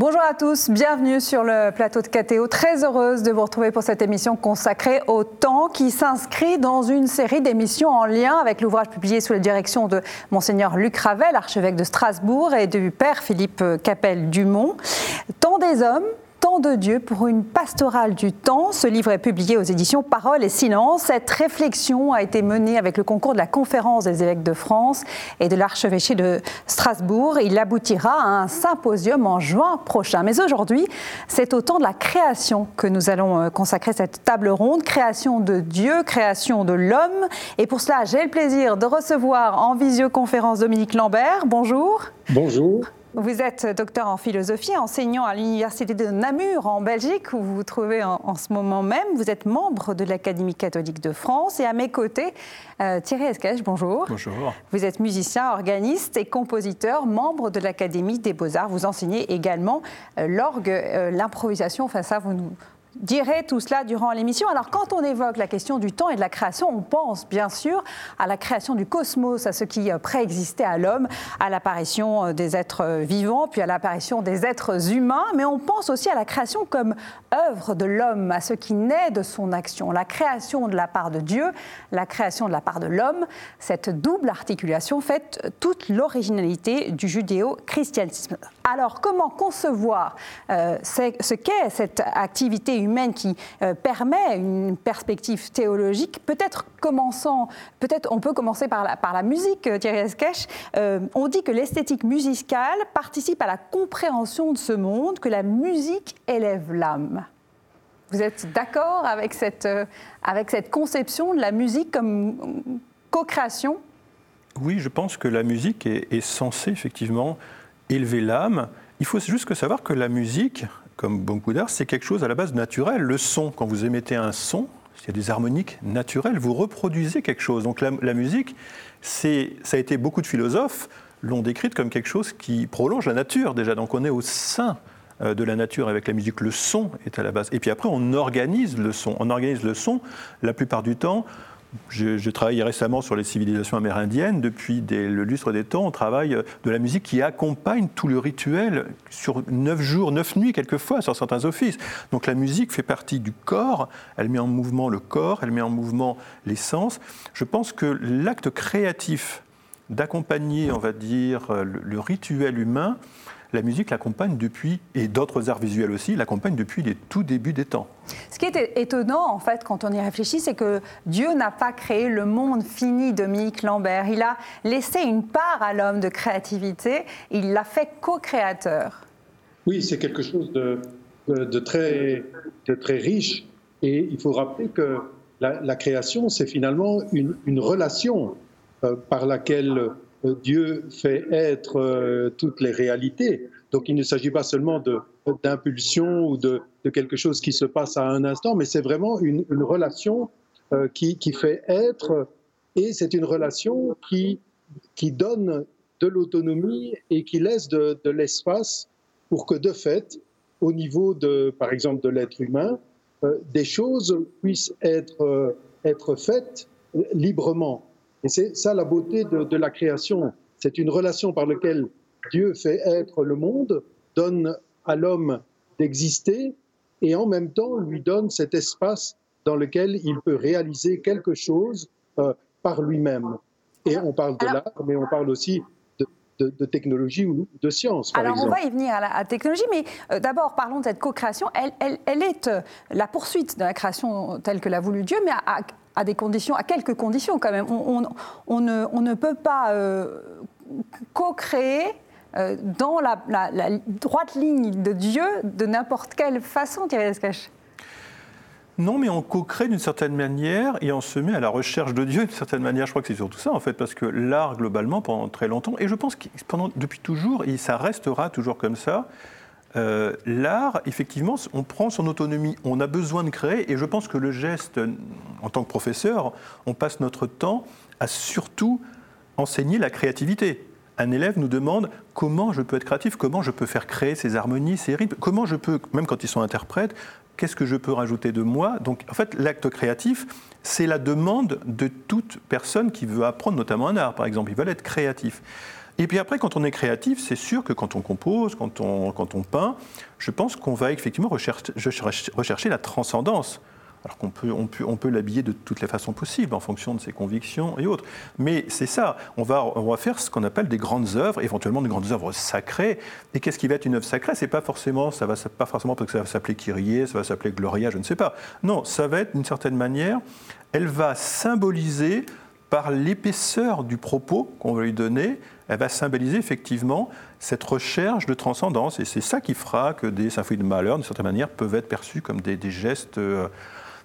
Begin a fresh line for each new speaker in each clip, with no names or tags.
Bonjour à tous, bienvenue sur le plateau de KTO. Très heureuse de vous retrouver pour cette émission consacrée au temps qui s'inscrit dans une série d'émissions en lien avec l'ouvrage publié sous la direction de Monseigneur Luc Ravel, archevêque de Strasbourg, et du Père Philippe Capel-Dumont. Temps des hommes, De Dieu pour une pastorale du temps. Ce livre est publié aux éditions Parole et Silence. Cette réflexion a été menée avec le concours de la Conférence des évêques de France et de l'archevêché de Strasbourg. Il aboutira à un symposium en juin prochain. Mais aujourd'hui, c'est au temps de la création que nous allons euh, consacrer cette table ronde. Création de Dieu, création de l'homme. Et pour cela, j'ai le plaisir de recevoir en visioconférence Dominique Lambert. Bonjour.
Bonjour.
Vous êtes docteur en philosophie, enseignant à l'Université de Namur en Belgique, où vous vous trouvez en, ce moment même. Vous êtes membre de l'Académie catholique de France. Et à mes côtés, euh, Thierry Esquèche, bonjour.
Bonjour.
Vous êtes musicien, organiste et compositeur, membre de l'Académie des Beaux-Arts. Vous enseignez également euh, l'orgue, euh, l'improvisation. Enfin, ça, vous nous dirait tout cela durant l'émission. Alors quand on évoque la question du temps et de la création, on pense bien sûr à la création du cosmos, à ce qui euh, préexistait à l'homme, à l'apparition euh, des êtres euh, vivants, puis à l'apparition des êtres humains, mais on pense aussi à la création comme œuvre de l'homme, à ce qui naît de son action, la création de la part de Dieu, la création de la part de l'homme. Cette double articulation fait toute l'originalité du judéo-christianisme. Alors comment concevoir ce qu'est cette activité humaine qui euh, permet une perspective théologique. Peut-être commençant, peut-être on peut commencer par la, par la musique, euh, Thierry Esquèche. Euh, on dit que l'esthétique musicale participe à la compréhension de ce monde, que la musique élève l'âme. Vous êtes d'accord avec cette, avec cette conception de la musique comme co-création?
Oui, je pense que la musique est, est censée effectivement élever l'âme. Il faut juste que savoir que la musique, comme beaucoup d'art, c'est quelque chose à la base naturel. Le son, quand vous émettez un son, il y a des harmoniques naturelles, vous reproduisez quelque chose. Donc la, musique, ça a été beaucoup de philosophes l'ont décrite comme quelque chose qui prolonge la nature déjà. Donc on est au sein euh, de la nature avec la musique. Le son est à la base. Et puis après, on organise le son. On organise le son la plupart du temps je, travaille récemment sur les civilisations amérindiennes. Depuis le lustre des temps, on travaille de la musique qui accompagne tout le rituel sur neuf jours, neuf nuits quelquefois sur certains offices. Donc la musique fait partie du corps, elle met en mouvement le corps, elle met en mouvement les sens. Je pense que l'acte créatif d'accompagner, on va dire, le rituel humain, la musique l'accompagne depuis, et d'autres arts visuels aussi, l'accompagnent depuis les tout débuts des temps.
Ce qui est étonnant, en fait, quand on y réfléchit, c'est que Dieu n'a pas créé le monde fini, Dominique Lambert. Il a laissé une part à l'homme de créativité, il l'a fait co-créateur.
Oui, c'est quelque chose de, de, très, de très riche. Et il faut rappeler que la, création, c'est finalement une, une relation euh, par laquelle Dieu fait être euh, toutes les réalités. Donc il ne s'agit pas seulement d'impulsion ou de, quelque chose qui se passe à un instant, mais c'est vraiment une, relation euh, qui, fait être, et c'est une relation qui, qui donne de l'autonomie et qui laisse de, l'espace pour que de fait, au niveau de, par exemple, de l'être humain, euh, des choses puissent être, être faites librement. Et c'est ça la beauté de, la création. C'est une relation par laquelle Dieu fait être le monde, donne à l'homme d'exister et en même temps lui donne cet espace dans lequel il peut réaliser quelque chose euh, par lui-même. Et on parle de l'art, mais on parle aussi de, technologie ou de science.
alors
on
va y venir à la technologie, mais euh, d'abord parlons de cette co-création. Elle, elle, est euh, la poursuite de la création telle que l'a voulu Dieu, mais à, à des conditions, à quelques conditions quand même. On, ne, peut pas euh, co-créer euh, dans la, droite ligne de Dieu de n'importe quelle façon, Thierry Escache.
Non, mais on co-crée d'une certaine manière et on se met à la recherche de Dieu d'une certaine manière. Je crois que c'est surtout ça, en fait, parce que l'art, globalement, pendant très longtemps, et je pense que pendant, depuis toujours, et ça restera toujours comme ça, euh, l'art, effectivement, on prend son autonomie, on a besoin de créer, et je pense que le geste, en tant que professeur, on passe notre temps à surtout enseigner la créativité. Un élève nous demande comment je peux être créatif, comment je peux faire créer ces harmonies, ces rythmes, comment je peux, même quand ils sont interprètes, qu'est-ce que je peux rajouter de moi? Donc, en fait, l'acte créatif, c'est la demande de toute personne qui veut apprendre, notamment un art, par exemple. Ils veulent être créatifs. Et puis après, quand on est créatif, c'est sûr que quand on compose, quand on, quand on peint, je pense qu'on va effectivement rechercher, la transcendance alors qu'on peut, on peut, on peut l'habiller de toutes les façons possibles en fonction de ses convictions et autres. Mais c'est ça, on va, on va faire ce qu'on appelle des grandes œuvres, éventuellement des grandes œuvres sacrées. Et qu'est-ce qui va être une œuvre sacrée? C'est pas forcément, ça va pas forcément parce que ça va s'appeler Kyrie, ça va s'appeler Gloria, je ne sais pas. Non, ça va être d'une certaine manière, elle va symboliser par l'épaisseur du propos qu'on va lui donner, elle va symboliser effectivement cette recherche de transcendance. Et c'est ça qui fera que des symphonies de malheur, d'une certaine manière, peuvent être perçues comme des, gestes. Euh,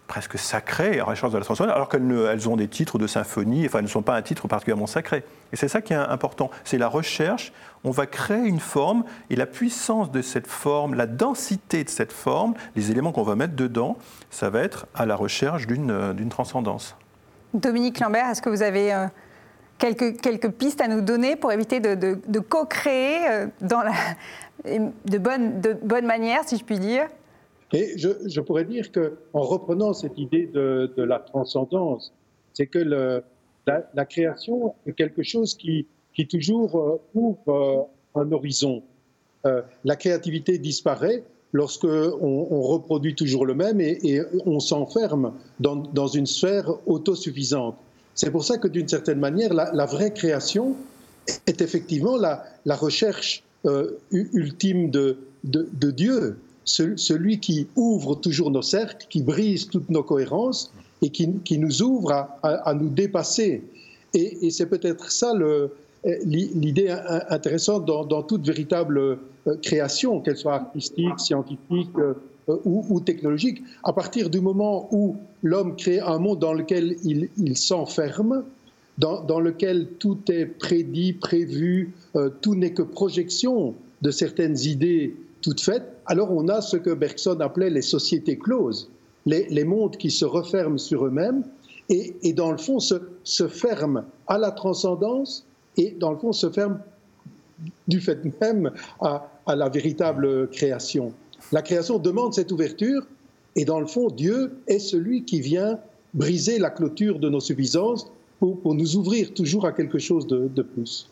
presque sacrées, à recherche de la transcendance, alors qu'elles ont des titres de symphonie, enfin elles ne sont pas un titre particulièrement sacré. Et c'est ça qui est important, c'est la recherche, on va créer une forme, et la puissance de cette forme, la densité de cette forme, les éléments qu'on va mettre dedans, ça va être à la recherche d'une euh, transcendance.
Dominique Lambert, est-ce que vous avez euh, quelques, pistes à nous donner pour éviter de, co-créer euh, de, bonne, de manière, si je puis dire
et je, pourrais dire qu'en reprenant cette idée de, la transcendance, c'est que la, création est quelque chose qui, toujours euh, ouvre euh, un horizon. La créativité disparaît lorsque on, reproduit toujours le même et, on s'enferme dans, une sphère autosuffisante. C'est pour ça que d'une certaine manière, la, vraie création est effectivement la, recherche ultime de, Dieu celui qui ouvre toujours nos cercles, qui brise toutes nos cohérences et qui, nous ouvre à, nous dépasser. Et, c'est peut-être ça l'idée intéressante dans, toute véritable euh, création, qu'elle soit artistique, scientifique euh, ou, technologique. À partir du moment où l'homme crée un monde dans lequel il, s'enferme, dans, lequel tout est prédit, prévu, euh, tout n'est que projection de certaines idées toutes faites, alors on a ce que Bergson appelait les sociétés closes, les, mondes qui se referment sur eux-mêmes et, dans le fond se, ferment à la transcendance et dans le fond se ferment du fait même à la véritable création. La création demande cette ouverture et dans le fond Dieu est celui qui vient briser la clôture de nos suffisances pour, nous ouvrir toujours à quelque chose de plus.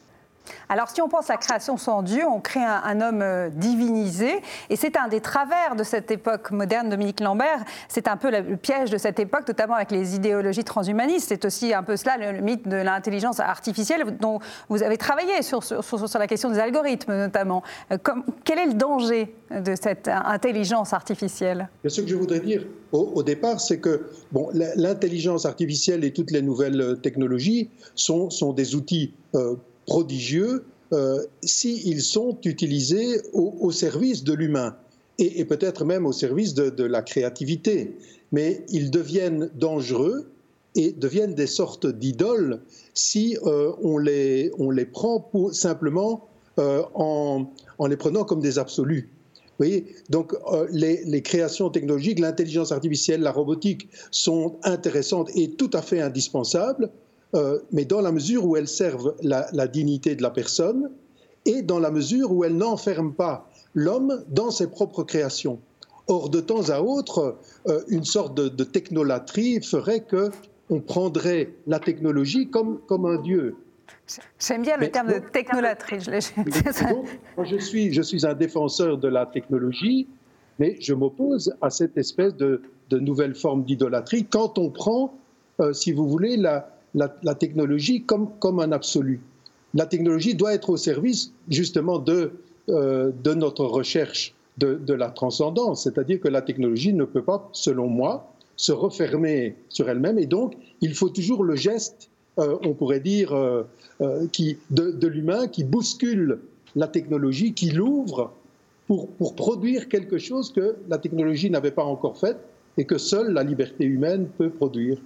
Alors si on pense à création sans Dieu, on crée un, homme euh, divinisé, et c'est un des travers de cette époque moderne, Dominique Lambert, c'est un peu le piège de cette époque, notamment avec les idéologies transhumanistes, c'est aussi un peu cela le, mythe de l'intelligence artificielle dont vous avez travaillé sur, sur, la question des algorithmes notamment. Euh, quel est le danger de cette intelligence artificielle?
Ce que je voudrais dire au, départ, c'est que bon, l'intelligence artificielle et toutes les nouvelles technologies sont, sont des outils euh, prodigieux euh, s'ils sont utilisés au, service de l'humain et, peut-être même au service de, la créativité. Mais ils deviennent dangereux et deviennent des sortes d'idoles si euh, on, les, on les prend simplement euh, en, en, les prenant comme des absolus. Vous voyez Donc les, les, créations technologiques, l'intelligence artificielle, la robotique sont intéressantes et tout à fait indispensables, euh, mais dans la mesure où elles servent la, dignité de la personne et dans la mesure où elles n'enferment pas l'homme dans ses propres créations. Or, de temps à autre, euh, une sorte de, technolatrie ferait que on prendrait la technologie comme, comme un dieu.
J'aime bien le terme de technolatrie. Je,
moi, je, suis, je suis un défenseur de la technologie, mais je m'oppose à cette espèce de, de nouvelle forme d'idolâtrie quand on prend, euh, si vous voulez, la, la, technologie comme, comme un absolu. La technologie doit être au service justement de, euh, de notre recherche de, de la transcendance, c'est-à-dire que la technologie ne peut pas, selon moi, se refermer sur elle-même et donc il faut toujours le geste, euh, on pourrait dire, euh, qui, de, de l'humain qui bouscule la technologie, qui l'ouvre pour, pour produire quelque chose que la technologie n'avait pas encore fait et que seule la liberté humaine peut produire.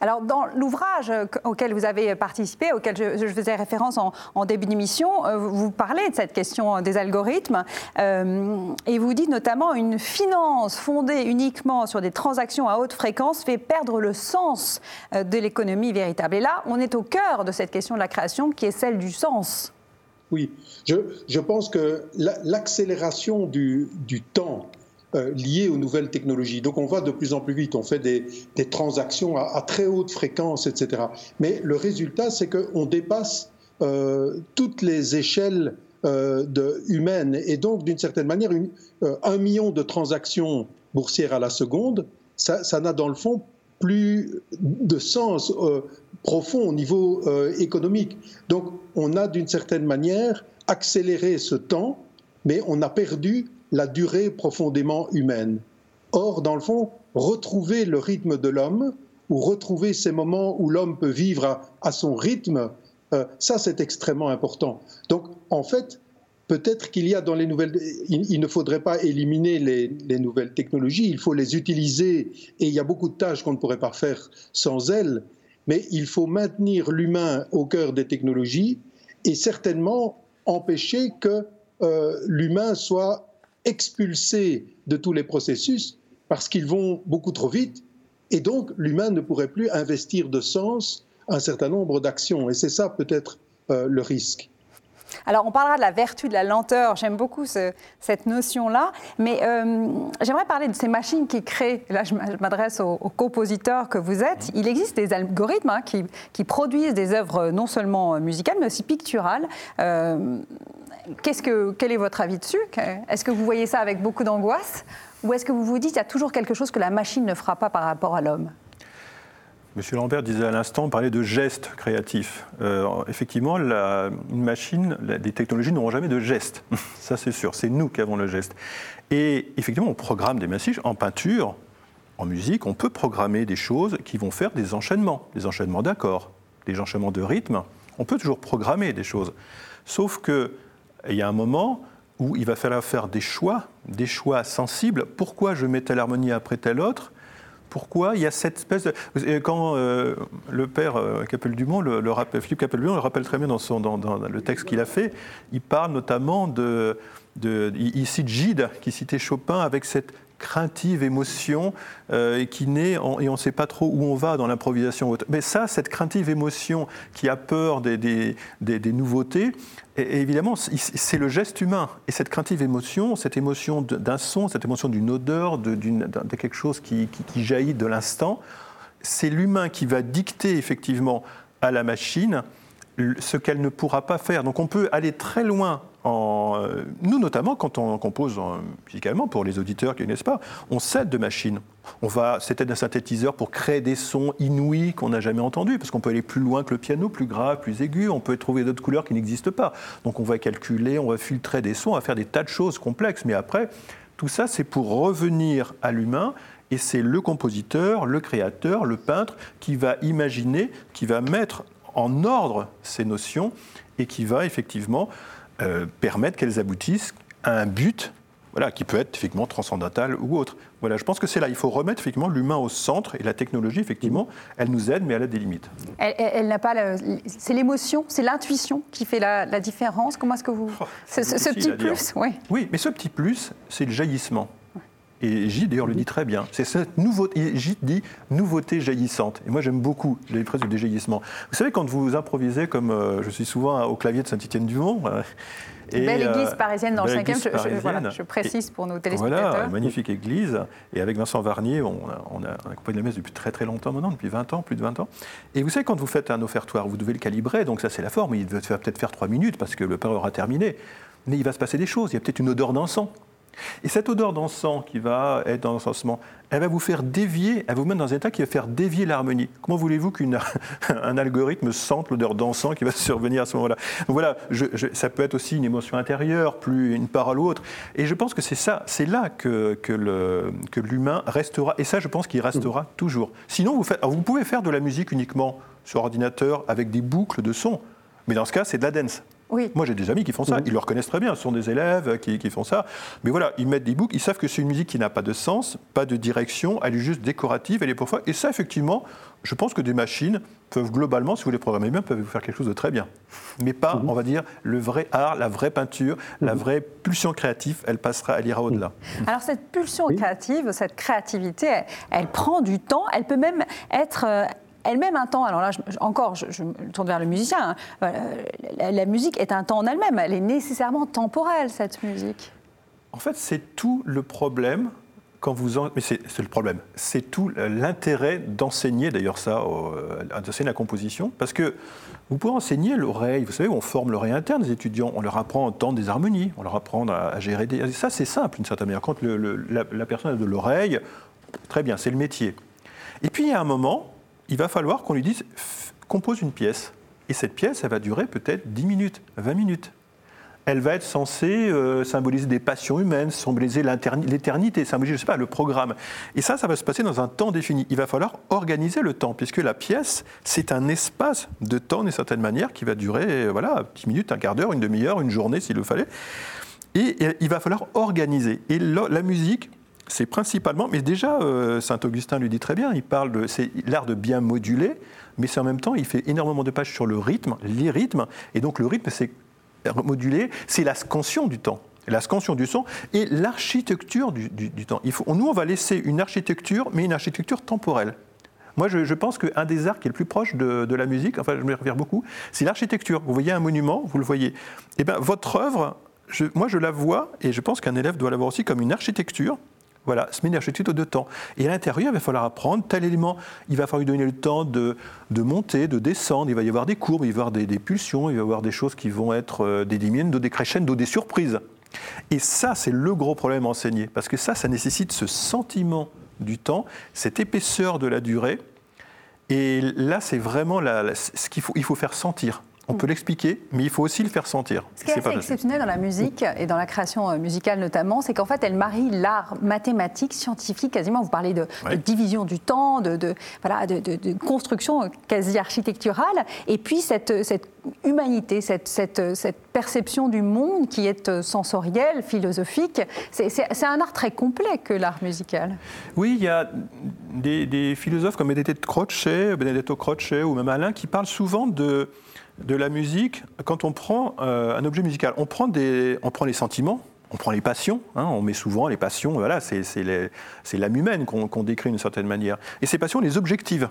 Alors, dans l'ouvrage auquel vous avez participé, auquel je, faisais référence en, début d'émission, euh, vous parlez de cette question des algorithmes euh, et vous dites notamment une finance fondée uniquement sur des transactions à haute fréquence fait perdre le sens euh, de l'économie véritable. Et là, on est au cœur de cette question de la création qui est celle du sens.
Oui, je, pense que l'accélération du, temps euh, liées aux nouvelles technologies. Donc on va de plus en plus vite, on fait des, transactions à, très haute fréquence, etc. Mais le résultat, c'est qu'on dépasse toutes les échelles de, humaines. Et donc, d'une certaine manière, un million de transactions boursières à la seconde, ça n'a dans le fond plus de sens profond au niveau économique. Donc, on a d'une certaine manière accéléré ce temps, mais on a perdu la durée profondément humaine. Or, dans le fond, retrouver le rythme de l'homme, ou retrouver ces moments où l'homme peut vivre à, son rythme, euh, ça c'est extrêmement important. Donc, en fait, peut-être qu'il y a dans les nouvelles, il, ne faudrait pas éliminer les, nouvelles technologies, il faut les utiliser, et il y a beaucoup de tâches qu'on ne pourrait pas faire sans elles, mais il faut maintenir l'humain au cœur des technologies et certainement empêcher que euh, l'humain soit expulsé de tous les processus parce qu'ils vont beaucoup trop vite et donc l'humain ne pourrait plus investir de sens un certain nombre d'actions et c'est ça peut-être euh, le risque.
Alors, on parlera de la vertu de la lenteur. J'aime beaucoup cette notion-là. Mais euh, j'aimerais parler de ces machines qui créent. Là, je m'adresse aux, compositeurs que vous êtes. Il existe des algorithmes hein, qui, produisent des œuvres non seulement musicales, mais aussi picturales. Euh, que, quel est votre avis dessus? Est-ce que vous voyez ça avec beaucoup d'angoisse? Ou est-ce que vous vous dites qu'il y a toujours quelque chose que la machine ne fera pas par rapport à l'homme?
Monsieur Lambert disait à l'instant, parlait de gestes créatifs. Euh, effectivement, la, une machine, les technologies n'auront jamais de gestes. Ça, c'est sûr. C'est nous qui avons le geste. Et effectivement, on programme des messages en peinture, en musique. On peut programmer des choses qui vont faire des enchaînements, des enchaînements d'accords, des enchaînements de rythme. On peut toujours programmer des choses. Sauf que il y a un moment où il va falloir faire des choix, des choix sensibles. Pourquoi je mets telle harmonie après telle autre? Pourquoi il y a cette espèce de... Quand euh, le père euh, Capel-Dumont, le, le, Philippe Capel-Dumont le rappelle très bien dans, le texte qu'il a fait, il parle notamment de il cite Gide, qui citait Chopin avec cette craintive émotion euh, qui naît et on ne sait pas trop où on va dans l'improvisation. Mais ça, cette craintive émotion qui a peur des, nouveautés, et, évidemment, c'est le geste humain. Et cette craintive émotion, cette émotion d'un son, cette émotion d'une odeur, de, quelque chose qui jaillit de l'instant, c'est l'humain qui va dicter effectivement à la machine ce qu'elle ne pourra pas faire. Donc on peut aller très loin euh, nous, notamment, quand on compose musicalement, pour les auditeurs qui ne connaissent pas, on s'aide de machines. On va s'aider d'un synthétiseur pour créer des sons inouïs qu'on n'a jamais entendus, parce qu'on peut aller plus loin que le piano, plus grave, plus aigu, on peut trouver d'autres couleurs qui n'existent pas. Donc on va calculer, on va filtrer des sons, on va faire des tas de choses complexes, mais après, tout ça, c'est pour revenir à l'humain et c'est le compositeur, le créateur, le peintre qui va imaginer, qui va mettre en ordre ces notions et qui va effectivement euh, permettre qu'elles aboutissent à un but voilà, qui peut être effectivement transcendantal ou autre. Voilà, je pense que c'est là. Il faut remettre effectivement l'humain au centre et la technologie, effectivement, elle nous aide, mais elle a des limites.
Elle, n'a pas. C'est l'émotion, c'est l'intuition qui fait la, différence. Comment est-ce que vous. Oh, ce, petit plus, oui.
Oui, mais ce petit plus, c'est le jaillissement. Et J, d'ailleurs, le dit très bien. C'est cette nouveauté, J dit nouveauté jaillissante. Et moi, j'aime beaucoup les phrases du déjaillissement. Vous savez, quand vous improvisez, comme euh, je suis souvent au clavier de Saint-Étienne-du-Mont,
euh, et, belle église euh, parisienne dans le 5e, je, je, précise pour nos téléspectateurs.
Voilà, magnifique église. Et avec Vincent Varnier, on a, on a accompagné la messe depuis très très longtemps maintenant, depuis 20 ans, plus de 20 ans. Et vous savez, quand vous faites un offertoire, vous devez le calibrer, donc ça c'est la forme, il devait peut-être faire 3 minutes parce que le père aura terminé. Mais il va se passer des choses, il y a peut-être une odeur d'encens. Et cette odeur d'encens qui va être dans l'encensement, elle va vous faire dévier, elle va vous mettre dans un état qui va faire dévier l'harmonie. Comment voulez-vous qu'un algorithme sente l'odeur d'encens qui va survenir à ce moment-là? Donc voilà, ça peut être aussi une émotion intérieure, plus une parole ou autre. Et je pense que c'est ça, c'est là que, que l'humain restera. Et ça, je pense qu'il restera toujours. Sinon, vous, faites, vous pouvez faire de la musique uniquement sur ordinateur avec des boucles de son. Mais dans ce cas, c'est de la dance. Moi, j'ai des amis qui font ça. Ils le reconnaissent très bien. Ce sont des élèves qui, font ça. Mais voilà, ils mettent des boucles. Ils savent que c'est une musique qui n'a pas de sens, pas de direction. Elle est juste décorative. Elle est pour Et ça, effectivement, je pense que des machines peuvent globalement, si vous les programmez bien, peuvent vous faire quelque chose de très bien. Mais pas, on va dire, le vrai art, la vraie peinture, la vraie pulsion créative, elle passera, elle ira au-delà.
Alors cette pulsion créative, cette créativité, elle, prend du temps, elle peut même être euh, elle-même un temps. Alors là, encore, je, me tourne vers le musicien. Hein. la, musique est un temps en elle-même. Elle est nécessairement temporelle, cette musique.
En fait, c'est tout le problème quand vous en... mais c'est le problème, c'est tout l'intérêt d'enseigner d'ailleurs ça, d'enseigner la composition, parce que Vous pouvez enseigner l'oreille. Vous savez, on forme l'oreille interne des étudiants. On leur apprend à entendre des harmonies. On leur apprend à, gérer des. Ça, c'est simple, d'une certaine manière. Quand la, personne a de l'oreille, très bien, c'est le métier. Et puis, il y a un moment, il va falloir qu'on lui dise compose une pièce. Et cette pièce, elle va durer peut-être 10 minutes, 20 minutes elle va être censée euh, symboliser des passions humaines, symboliser l'éternité, symboliser, je sais pas, le programme. Et ça, ça va se passer dans un temps défini. Il va falloir organiser le temps, puisque la pièce, c'est un espace de temps, d'une certaine manière, qui va durer, voilà, 10 minutes, un quart d'heure, une demi-heure, une journée, s'il le fallait. Et, il va falloir organiser. Et la, musique, c'est principalement, mais déjà, euh, Saint-Augustin lui dit très bien, il parle de, c'est l'art de bien moduler, mais c'est en même temps, il fait énormément de pages sur le rythme, les rythmes, et donc le rythme, c'est moduler, c'est la scansion du temps la scansion du son et l'architecture du, temps. Nous, on va laisser une architecture, mais une architecture temporelle. Moi, je, pense qu'un des arts qui est le plus proche de, la musique, enfin, je me réfère beaucoup, c'est l'architecture. Vous voyez un monument, vous le voyez. Eh bien, votre œuvre, moi, je la vois, et je pense qu'un élève doit la voir aussi comme une architecture voilà, se met une de temps. Et à l'intérieur, il va falloir apprendre tel élément. Il va falloir lui donner le temps de, de monter, de descendre. Il va y avoir des courbes, il va y avoir des, pulsions, il va y avoir des choses qui vont être euh, des diminutions, des crescendo, des surprises. Et ça, c'est le gros problème enseigné. Parce que ça, ça nécessite ce sentiment du temps, cette épaisseur de la durée. Et là, c'est vraiment ce qu'il faut, il faut faire sentir. On peut l'expliquer, mais il faut aussi le faire sentir.
Ce qui est, assez exceptionnel dans la musique et dans la création euh, musicale notamment, c'est qu'en fait, elle marie l'art mathématique, scientifique, quasiment. Vous parlez de, division du temps, de, voilà, de, construction quasi architecturale, et puis cette, cette humanité, cette, cette, cette, perception du monde qui est euh, sensorielle, philosophique. C'est un art très complet que l'art musical.
Oui, il y a des, philosophes comme Benedetto Croce, Benedetto Croce ou même Alain qui parlent souvent de de la musique, quand on prend euh, un objet musical, on prend, des, on prend les sentiments, on prend les passions, hein, on met souvent les passions, voilà, c'est l'âme humaine qu'on décrit d'une certaine manière. Et ces passions, on les objective.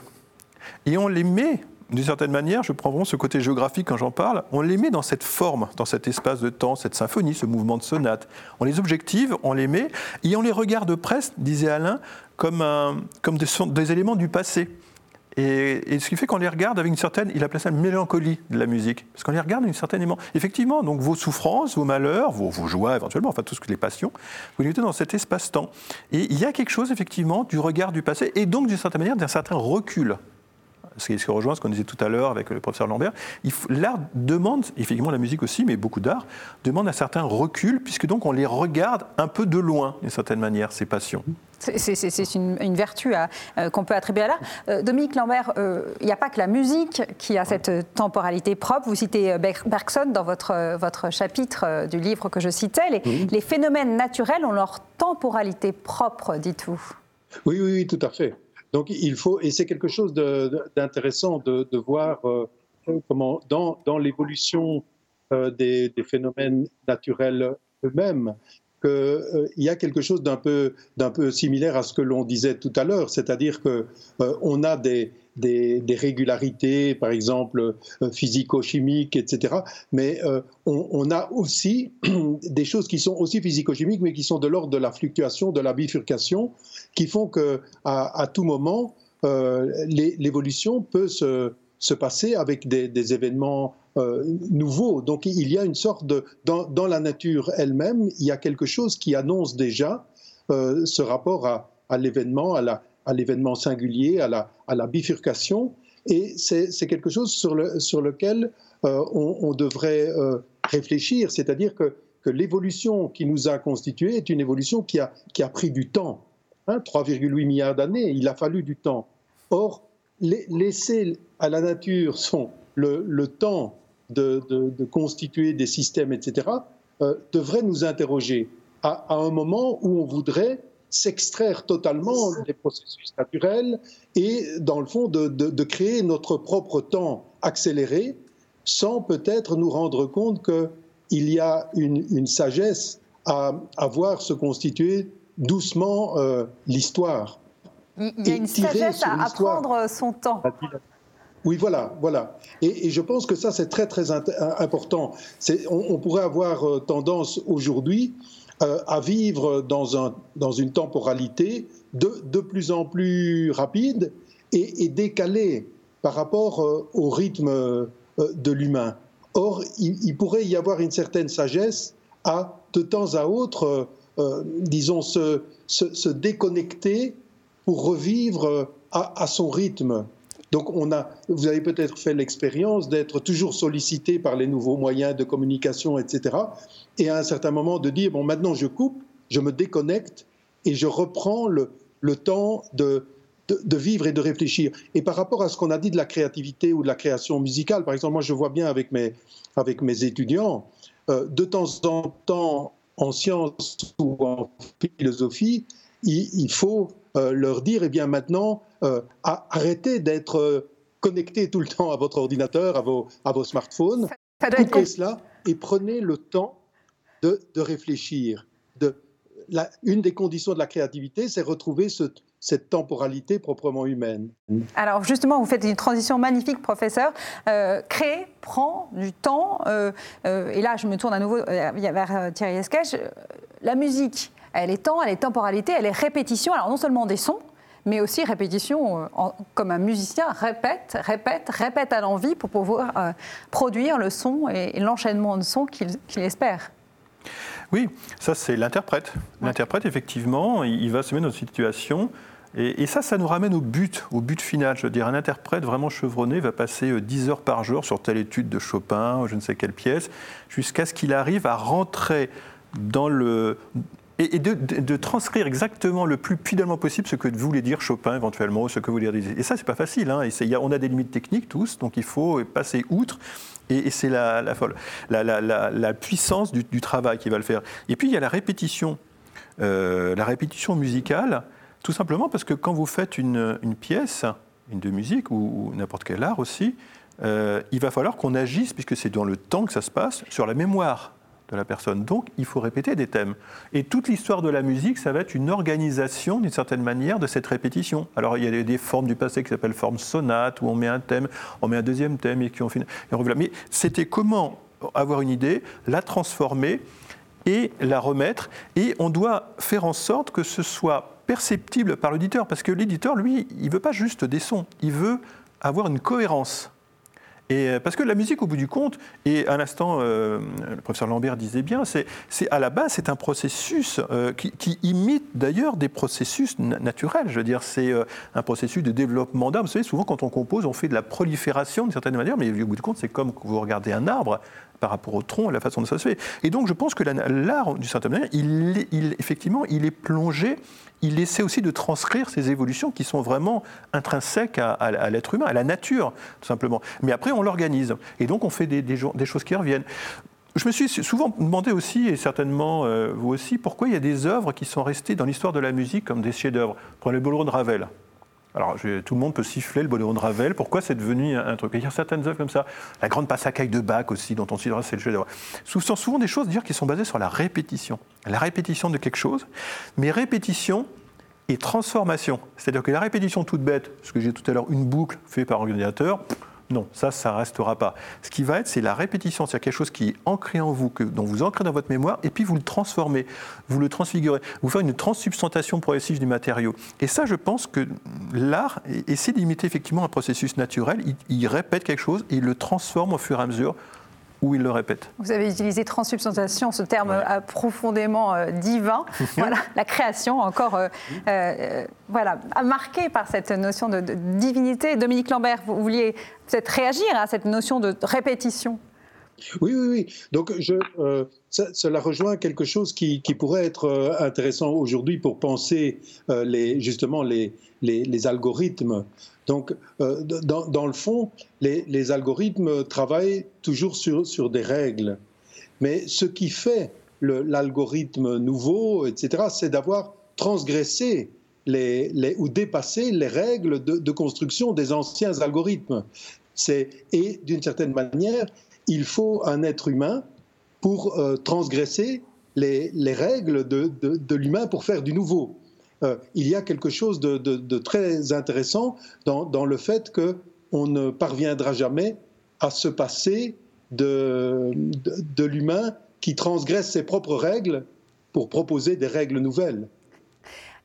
Et on les met, d'une certaine manière, je prends vraiment ce côté géographique quand j'en parle, on les met dans cette forme, dans cet espace de temps, cette symphonie, ce mouvement de sonate. On les objective, on les met, et on les regarde presque, disait Alain, comme, un, comme des, des éléments du passé. Et, ce qui fait qu'on les regarde avec une certaine, il a placé une mélancolie de la musique, parce qu'on les regarde avec une certaine aimant. Effectivement, donc vos souffrances, vos malheurs, vos, joies éventuellement, enfin tout ce que les passions, vous les mettez dans cet espace-temps. Et il y a quelque chose effectivement du regard du passé, et donc d'une certaine manière d'un certain recul ce qui rejoint ce qu'on disait tout à l'heure avec le professeur Lambert, l'art demande, effectivement la musique aussi, mais beaucoup d'art, demande un certain recul, puisque donc on les regarde un peu de loin, d'une certaine manière, ces passions.
C'est une, vertu euh, qu'on peut attribuer à l'art. Euh, Dominique Lambert, euh, il n'y a pas que la musique qui a cette temporalité propre. Vous citez Bergson dans votre, votre chapitre du livre que je citais. Les, les phénomènes naturels ont leur temporalité propre, dites-vous.
Oui, oui, oui, tout à fait. Donc il faut, et c'est quelque chose d'intéressant de, voir comment dans, dans l'évolution des, des, phénomènes naturels eux-mêmes, qu'il euh, y a quelque chose d'un peu, similaire à ce que l'on disait tout à l'heure, c'est-à-dire qu'on euh, a des, régularités, par exemple euh, physico-chimiques, etc. Mais on, a aussi des choses qui sont aussi physico-chimiques, mais qui sont de l'ordre de la fluctuation, de la bifurcation, qui font que à, tout moment, l'évolution peut se, se passer avec des, événements euh, nouveau. Donc il y a une sorte de... Dans, la nature elle-même, il y a quelque chose qui annonce déjà euh, ce rapport à, l'événement, à l'événement singulier, à la, bifurcation. Et c'est quelque chose sur, le, sur lequel euh, on, devrait réfléchir, c'est-à-dire que, l'évolution qui nous a constitués est une évolution qui a, qui a pris du temps. 3,8 hein, milliards d'années, il a fallu du temps. Or, laisser à la nature son, le, le temps de, constituer des systèmes, etc., euh, devrait nous interroger à, un moment où on voudrait s'extraire totalement des processus naturels et, dans le fond, de, créer notre propre temps accéléré sans peut-être nous rendre compte qu'il y a une, sagesse à, voir se constituer doucement euh, l'histoire.
Il y a une sagesse à prendre son temps.
Oui, voilà, voilà. Et, je pense que ça, c'est très, très important. On, on, pourrait avoir euh, tendance aujourd'hui euh, à vivre dans, un, dans une temporalité de, de, plus en plus rapide et, et décalée par rapport euh, au rythme de l'humain. Or, il, pourrait y avoir une certaine sagesse à, de temps à autre, disons, se, se, déconnecter pour revivre à, son rythme. Donc, on a, vous avez peut-être fait l'expérience d'être toujours sollicité par les nouveaux moyens de communication, etc. Et à un certain moment de dire, bon, maintenant je coupe, je me déconnecte et je reprends le, le temps de, de, vivre et de réfléchir. Et par rapport à ce qu'on a dit de la créativité ou de la création musicale, par exemple, moi je vois bien avec mes, avec mes étudiants, euh, de temps en temps, en sciences ou en philosophie, il, faut euh, leur dire, eh bien maintenant, euh, arrêtez d'être connectés tout le temps à votre ordinateur, à vos, à vos smartphones, coupez cela et prenez le temps de, de réfléchir. De, la, une des conditions de la créativité, c'est retrouver ce, cette temporalité proprement humaine.
Alors justement, vous faites une transition magnifique, professeur. Euh, créer prend du temps. Euh, euh, et là, je me tourne à nouveau vers Thierry Esquèche. La musique, elle est temps, elle est temporalité, elle est répétition. Alors non seulement des sons, mais aussi répétition, comme un musicien répète, répète, répète à l'envie pour pouvoir produire le son et, l'enchaînement de sons qu'il espère.
Oui, ça c'est l'interprète. L'interprète, effectivement, il va se mettre dans une situation et, ça, ça nous ramène au but, au but final. Je veux dire, un interprète vraiment chevronné va passer 10 euh, heures par jour sur telle étude de Chopin, je ne sais quelle pièce, jusqu'à ce qu'il arrive à rentrer dans le, et, de, transcrire exactement le plus fidèlement possible ce que voulait dire Chopin éventuellement, ce que voulait dire. Et ça, c'est pas facile. Hein. On a des limites techniques tous, donc il faut passer outre. Et, c'est la, la, la, puissance du, du, travail qui va le faire. Et puis il y a la répétition, euh, la répétition musicale. Tout simplement parce que quand vous faites une, pièce, une de musique ou, n'importe quel art aussi, euh, il va falloir qu'on agisse, puisque c'est dans le temps que ça se passe, sur la mémoire de la personne. Donc, il faut répéter des thèmes. Et toute l'histoire de la musique, ça va être une organisation, d'une certaine manière, de cette répétition. Alors, il y a des, formes du passé qui s'appellent formes sonates, où on met un thème, on met un deuxième thème, et qui ont fini. Mais c'était comment avoir une idée, la transformer et la remettre? Et on doit faire en sorte que ce soit perceptible par l'auditeur, parce que l'éditeur, lui, il veut pas juste des sons, il veut avoir une cohérence. Euh, parce que la musique, au bout du compte, et à l'instant, euh, le professeur Lambert disait bien, c'est à la base, c'est un processus euh, qui, imite d'ailleurs des processus naturels. Je veux dire, c'est un processus de développement d'âme. Vous savez, souvent, quand on compose, on fait de la prolifération d'une certaine manière, mais au bout du compte, c'est comme vous regardez un arbre par rapport au tronc et la façon dont ça se fait. Et donc, je pense que l'art, d'une certaine manière, il, effectivement, il est plongé il essaie aussi de transcrire ces évolutions qui sont vraiment intrinsèques à, l'être humain, à la nature, tout simplement. Mais après, on l'organise. Et donc, on fait des, choses qui reviennent. Je me suis souvent demandé aussi, et certainement euh, vous aussi, pourquoi il y a des œuvres qui sont restées dans l'histoire de la musique comme des chefs-d'œuvre. Prenez le Boléro de Ravel. Alors, tout le monde peut siffler le Boléro de Ravel. Pourquoi c'est devenu un, truc? Il y a certaines œuvres comme ça. La Grande Passacaille de Bach aussi, dont on dira c'est le chef-d'œuvre. Souvent, souvent des choses dire qui sont basées sur la répétition. La répétition de quelque chose, mais répétition et transformation. C'est-à-dire que la répétition toute bête, ce que j'ai tout à l'heure, une boucle faite par ordinateur, non, ça, ça ne restera pas. Ce qui va être, c'est la répétition, c'est-à-dire quelque chose qui est ancré en vous, que, dont vous ancrez dans votre mémoire, et puis vous le transformez, vous le transfigurez, vous faites une transsubstantation progressive du matériau. Et ça, je pense que l'art essaie d'imiter effectivement un processus naturel, il, répète quelque chose il le transforme au fur et à mesure où il le répète.
Vous avez utilisé transsubstantiation, ce terme euh, profondément euh, divin. voilà, la création, encore euh, voilà, marquée par cette notion de, divinité. Dominique Lambert, vous vouliez peut-être réagir à cette notion de répétition
oui, oui, oui. Donc, je, cela rejoint quelque chose qui, pourrait être intéressant aujourd'hui pour penser les, justement les, les algorithmes donc, euh, dans, le fond, les, algorithmes travaillent toujours sur, des règles. Mais ce qui fait l'algorithme nouveau, etc., c'est d'avoir transgressé ou dépassé les règles de, construction des anciens algorithmes. Et d'une certaine manière, il faut un être humain pour euh, transgresser les, règles de l'humain pour faire du nouveau. Euh, il y a quelque chose de, très intéressant dans, le fait qu'on ne parviendra jamais à se passer de, l'humain qui transgresse ses propres règles pour proposer des règles nouvelles.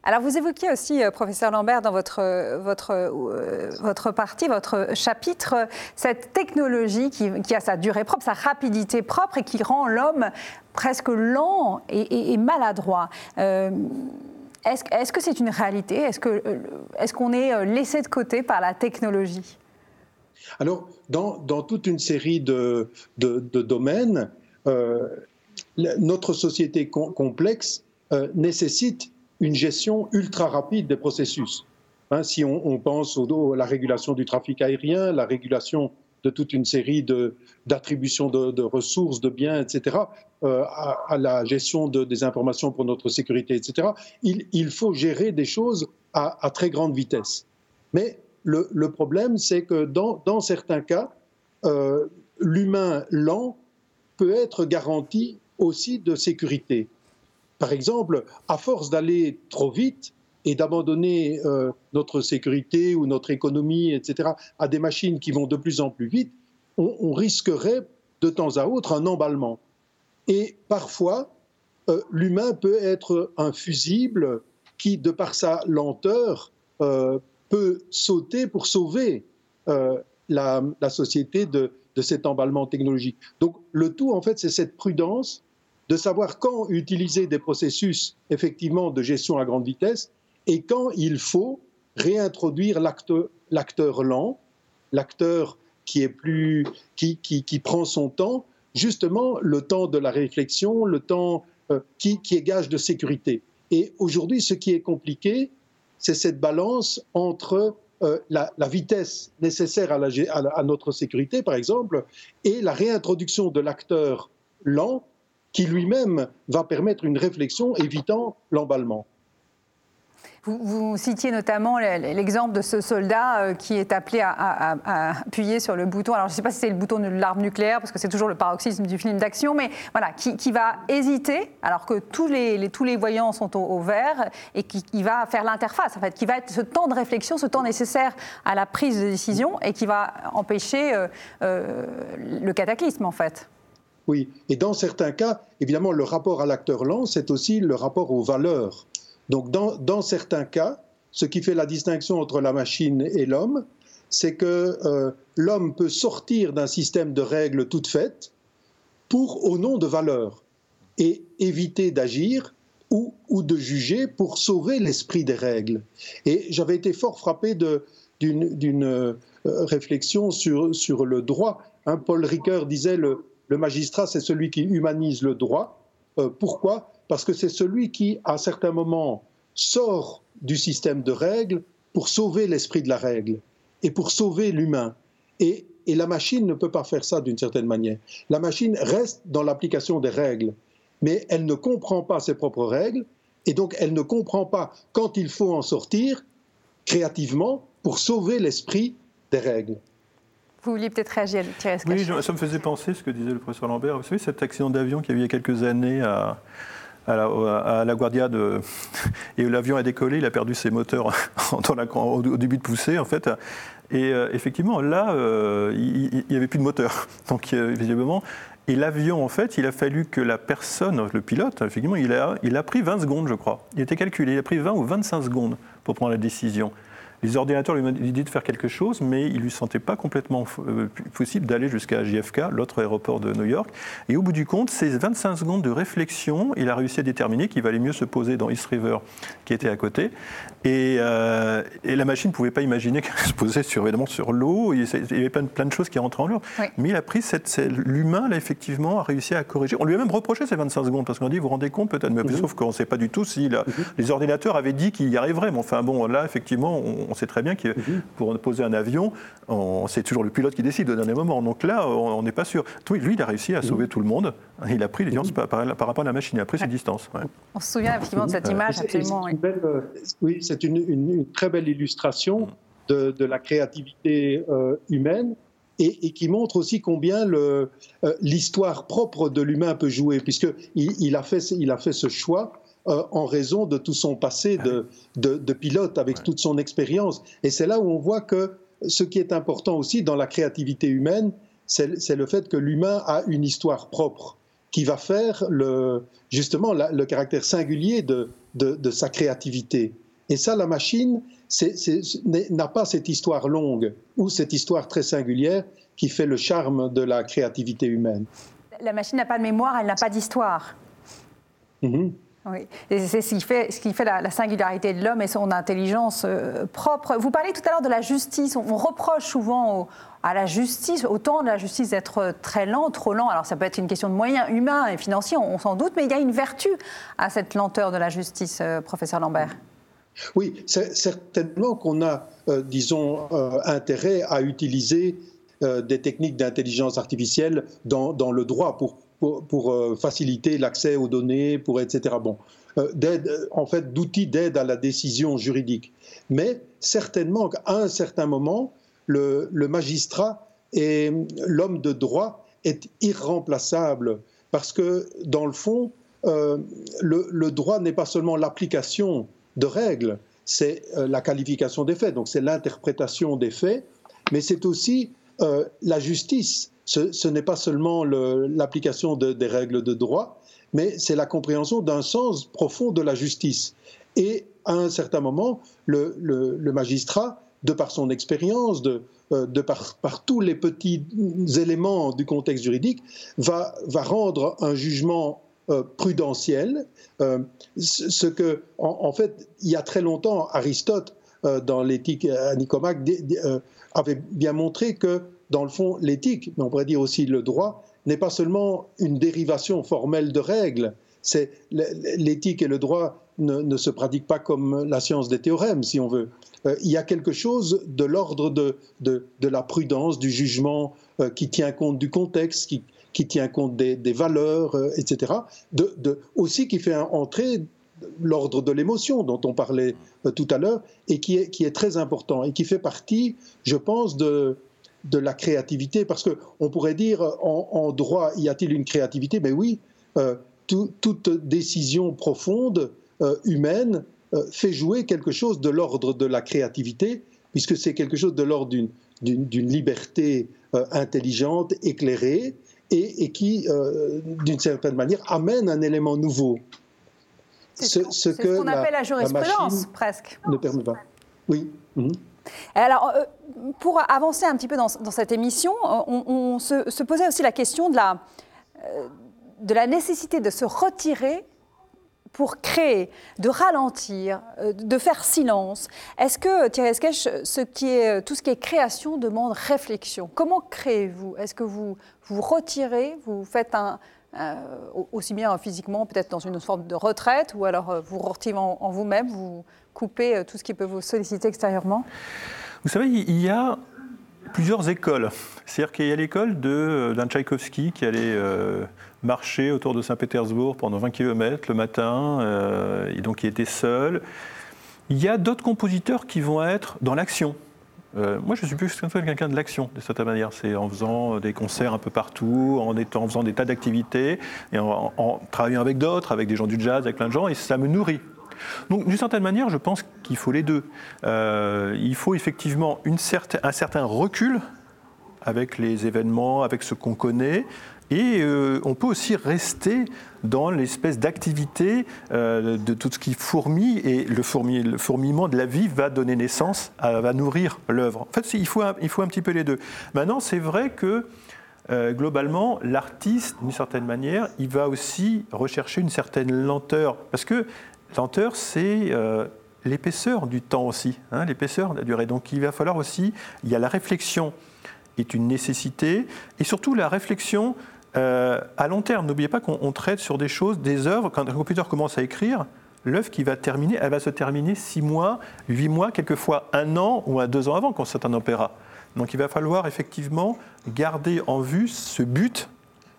Alors vous évoquiez aussi, euh, professeur Lambert, dans votre, votre, euh, votre partie, votre chapitre, cette technologie qui, a sa durée propre, sa rapidité propre et qui rend l'homme presque lent et, maladroit. Euh, est-ce que c'est une réalité? Est-ce qu'on est, est, laissé de côté par la technologie?
Alors, dans, dans, toute une série de, de, domaines, notre société complexe nécessite une gestion ultra rapide des processus. Hein, si on, pense à la régulation du trafic aérien, la régulation de toute une série d'attributions de, ressources, de biens, etc., euh, à, la gestion de, des informations pour notre sécurité, etc., il, faut gérer des choses à, très grande vitesse. Mais le, problème, c'est que dans, dans, certains cas, euh, l'humain lent peut être garanti aussi de sécurité. Par exemple, à force d'aller trop vite et d'abandonner euh, notre sécurité ou notre économie, etc., à des machines qui vont de plus en plus vite, on, risquerait de temps à autre un emballement. Et parfois, euh, l'humain peut être un fusible qui, de par sa lenteur, euh, peut sauter pour sauver la, société de, de cet emballement technologique. Donc le tout, en fait, c'est cette prudence de savoir quand utiliser des processus effectivement de gestion à grande vitesse et quand il faut réintroduire l'acteur lent, l'acteur qui est plus qui, qui, prend son temps, justement le temps de la réflexion, le temps euh, qui, qui est gage de sécurité. Et aujourd'hui, ce qui est compliqué, c'est cette balance entre euh, la, vitesse nécessaire à, notre sécurité, par exemple, et la réintroduction de l'acteur lent qui lui-même va permettre une réflexion évitant l'emballement.
Vous, citiez notamment l'exemple de ce soldat euh, qui est appelé à, appuyer sur le bouton. Alors, je ne sais pas si c'est le bouton de l'arme nucléaire, parce que c'est toujours le paroxysme du film d'action, mais voilà, qui, va hésiter, alors que tous les, tous les voyants sont au, vert, et qui, va faire l'interface, en fait, qui va être ce temps de réflexion, ce temps nécessaire à la prise de décision, et qui va empêcher euh, euh, le cataclysme, en fait.
Oui, et dans certains cas, évidemment, le rapport à l'acteur lent, c'est aussi le rapport aux valeurs. Donc, dans, certains cas, ce qui fait la distinction entre la machine et l'homme, c'est que euh, l'homme peut sortir d'un système de règles toutes faites pour, au nom de valeurs, et éviter d'agir ou, de juger pour sauver l'esprit des règles. Et j'avais été fort frappé d'une euh, réflexion sur, le droit. Hein, Paul Ricoeur disait le, le magistrat, c'est celui qui humanise le droit. Euh, pourquoi? Parce que c'est celui qui, à certains moments, sort du système de règles pour sauver l'esprit de la règle et pour sauver l'humain. Et, la machine ne peut pas faire ça d'une certaine manière. La machine reste dans l'application des règles, mais elle ne comprend pas ses propres règles, et donc elle ne comprend pas quand il faut en sortir créativement pour sauver l'esprit des règles.
Vous vouliez peut-être réagir,
Thierry Oui, ça me faisait penser ce que disait le professeur Lambert. Vous savez, cet accident d'avion qu'il y a eu il y a quelques années à, à la, Guardia de... et l'avion a décollé, il a perdu ses moteurs au début de poussée en fait. Et euh, effectivement, là, euh, il n'y avait plus de moteur. Donc, euh, visiblement, et l'avion, en fait, il a fallu que la personne, le pilote, effectivement, il a, il a pris 20 secondes, je crois. Il était calculé, il a pris 20 ou 25 secondes pour prendre la décision. Les ordinateurs lui ont dit de faire quelque chose, mais il ne lui sentait pas complètement euh, possible d'aller jusqu'à JFK, l'autre aéroport de New York. Et au bout du compte, ces 25 secondes de réflexion, il a réussi à déterminer qu'il valait mieux se poser dans East River, qui était à côté. Et, euh, la machine ne pouvait pas imaginer qu'elle se posait sur, évidemment sur l'eau. Il y avait plein, plein, de choses qui rentraient en l'eau. Mais il a pris cette. L'humain, là, effectivement, a réussi à corriger. On lui a même reproché ces 25 secondes, parce qu'on dit, vous vous rendez compte peut-être, mais mhm. sauf qu'on ne sait pas du tout si mhm. les ordinateurs avaient dit qu'il y arriverait. Mais enfin, bon, là, effectivement, on, on sait très bien que mhm. pour poser un avion, c'est toujours le pilote qui décide au dernier moment. Donc là, on n'est pas sûr. Lui, il a réussi à sauver mhm. tout le monde. Il a pris les distances par, rapport à la machine. Il a pris ses distances.
On se souvient effectivement de cette image, absolument.
Euh, oui, c'est une, très belle illustration de, la créativité euh, humaine. Et, qui montre aussi combien euh, l'histoire propre de l'humain peut jouer, puisqu'il il a, fait, il a fait ce choix euh, en raison de tout son passé de, de, pilote, avec toute son expérience. Et c'est là où on voit que ce qui est important aussi dans la créativité humaine, c'est le fait que l'humain a une histoire propre qui va faire le, justement le caractère singulier de, de, sa créativité. Et ça, la machine n'a pas cette histoire longue ou cette histoire très singulière qui fait le charme de la créativité humaine.
La machine n'a pas de mémoire, elle n'a pas d'histoire. Mm-hmm. Oui, c'est ce qui fait, la, singularité de l'homme et son intelligence euh, propre. Vous parlez tout à l'heure de la justice. On, reproche souvent à la justice, autant de la justice d'être très lent, trop lent. Alors ça peut être une question de moyens humains et financiers, on, s'en doute, mais il y a une vertu à cette lenteur de la justice, euh, professeur Lambert.
Oui, certainement qu'on a, euh, disons, intérêt à utiliser des techniques d'intelligence artificielle dans, dans, le droit pour pour, euh, faciliter l'accès aux données, pour etc. Bon, euh, en fait, d'outils d'aide à la décision juridique. Mais certainement qu'à un certain moment, le, magistrat et l'homme de droit est irremplaçable parce que, dans le fond, euh, le, droit n'est pas seulement l'application de règles, c'est la qualification des faits, donc c'est l'interprétation des faits, mais c'est aussi la justice ce, n'est pas seulement l'application des règles de droit, mais c'est la compréhension d'un sens profond de la justice. Et à un certain moment, le, magistrat, de par son expérience, de, euh, par, tous les petits éléments du contexte juridique, va, rendre un jugement euh, prudentiel. Euh, ce que, en, fait, il y a très longtemps, Aristote, dans l'éthique à Nicomaque, avait bien montré que dans le fond, l'éthique, mais on pourrait dire aussi le droit, n'est pas seulement une dérivation formelle de règles. C'est l'éthique et le droit ne, se pratiquent pas comme la science des théorèmes, si on veut. Euh, il y a quelque chose de l'ordre de, de, la prudence, du jugement, euh, qui tient compte du contexte, qui, qui tient compte des, valeurs, euh, etc. De, aussi qui fait entrer l'ordre de l'émotion dont on parlait tout à l'heure et qui est, qui est très important et qui fait partie, je pense, de, de la créativité, parce qu'on pourrait dire en, droit, y a-t-il une créativité? Mais oui, euh, toute décision profonde, euh, humaine, euh, fait jouer quelque chose de l'ordre de la créativité, puisque c'est quelque chose de l'ordre d'une liberté intelligente, éclairée, et, qui, d'une certaine manière, amène un élément nouveau.
C'est ce, que qu'on appelle la jurisprudence, presque.
Ne permet pas. Oui. Mhm.
Alors, euh, pour avancer un petit peu dans, cette émission, euh, on, se, posait aussi la question de la, euh, de la nécessité de se retirer pour créer, de ralentir, de faire silence. Est-ce que, Thierry Esquèche, tout ce qui est création demande réflexion? Comment créez-vous? Est-ce que vous vous retirez, vous faites un, aussi bien physiquement, peut-être dans une forme de retraite, ou alors vous retirez en, vous-même, vous couper tout ce qui peut vous solliciter extérieurement?
Vous savez, il y a plusieurs écoles. C'est-à-dire qu'il y a l'école d'un Tchaïkovski qui allait euh, marcher autour de Saint-Pétersbourg pendant 20 km le matin, euh, et donc il était seul. Il y a d'autres compositeurs qui vont être dans l'action. Euh, moi, je suis plus quelqu'un de l'action, de cette manière. C'est en faisant des concerts un peu partout, en, étant, en faisant des tas d'activités, et en travaillant avec d'autres, avec des gens du jazz, avec plein de gens, et ça me nourrit. Donc d'une certaine manière, je pense qu'il faut les deux. Euh, il faut effectivement une un certain recul avec les événements, avec ce qu'on connaît, et euh, on peut aussi rester dans l'espèce d'activité euh, de tout ce qui fourmille, et le, le, fourmillement de la vie va donner naissance, va nourrir l'œuvre. En fait, il faut, un, il faut un petit peu les deux. Maintenant, c'est vrai que globalement, l'artiste, d'une certaine manière, il va aussi rechercher une certaine lenteur, parce que lenteur, c'est euh, l'épaisseur du temps aussi, hein, l'épaisseur de la durée. Donc il va falloir aussi, il y a la réflexion est une nécessité, et surtout la réflexion euh, à long terme. N'oubliez pas qu'on traite sur des choses, des œuvres, quand un computer commence à écrire, l'œuvre qui va terminer, elle va se terminer six mois, huit mois, quelquefois un an ou un deux ans avant quand c'est un opéra. Donc il va falloir effectivement garder en vue ce but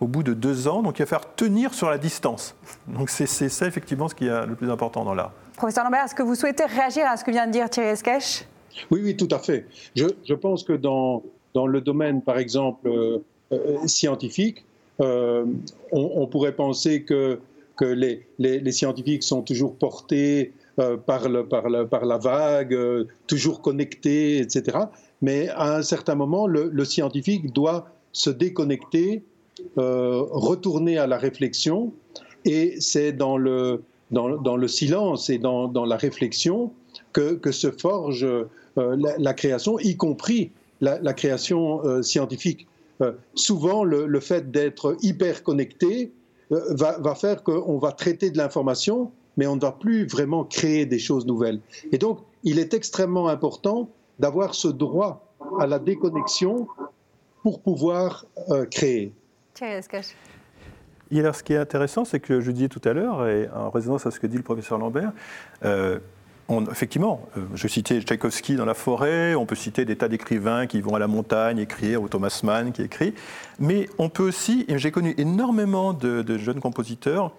au bout de deux ans. Donc il va falloir tenir sur la distance. Donc c'est ça effectivement ce qui est le plus important dans l'art.
Professeur Lambert, est-ce que vous souhaitez réagir à ce que vient de dire Thierry Esquèche?
Oui, oui, tout à fait. Je, je, pense que dans, dans le domaine, par exemple, euh, euh, scientifique, euh, on, pourrait penser que, les, scientifiques sont toujours portés par, le, par, la vague, toujours connectés, etc. Mais à un certain moment, le, scientifique doit se déconnecter retourner à la réflexion et c'est dans le, silence et dans, la réflexion que se forge la, création, y compris la, création scientifique. Souvent, le, le fait d'être hyper connecté va, va faire qu'on va traiter de l'information mais on ne va plus vraiment créer des choses nouvelles. Et donc, il est extrêmement important d'avoir ce droit à la déconnexion pour pouvoir euh, créer.
Et alors, ce qui est intéressant, c'est que je disais tout à l'heure, et en résonance à ce que dit le professeur Lambert, euh, effectivement, euh, je citais Tchaïkovski dans la forêt, on peut citer des tas d'écrivains qui vont à la montagne écrire, ou Thomas Mann qui écrit, mais on peut aussi, et j'ai connu énormément de jeunes compositeurs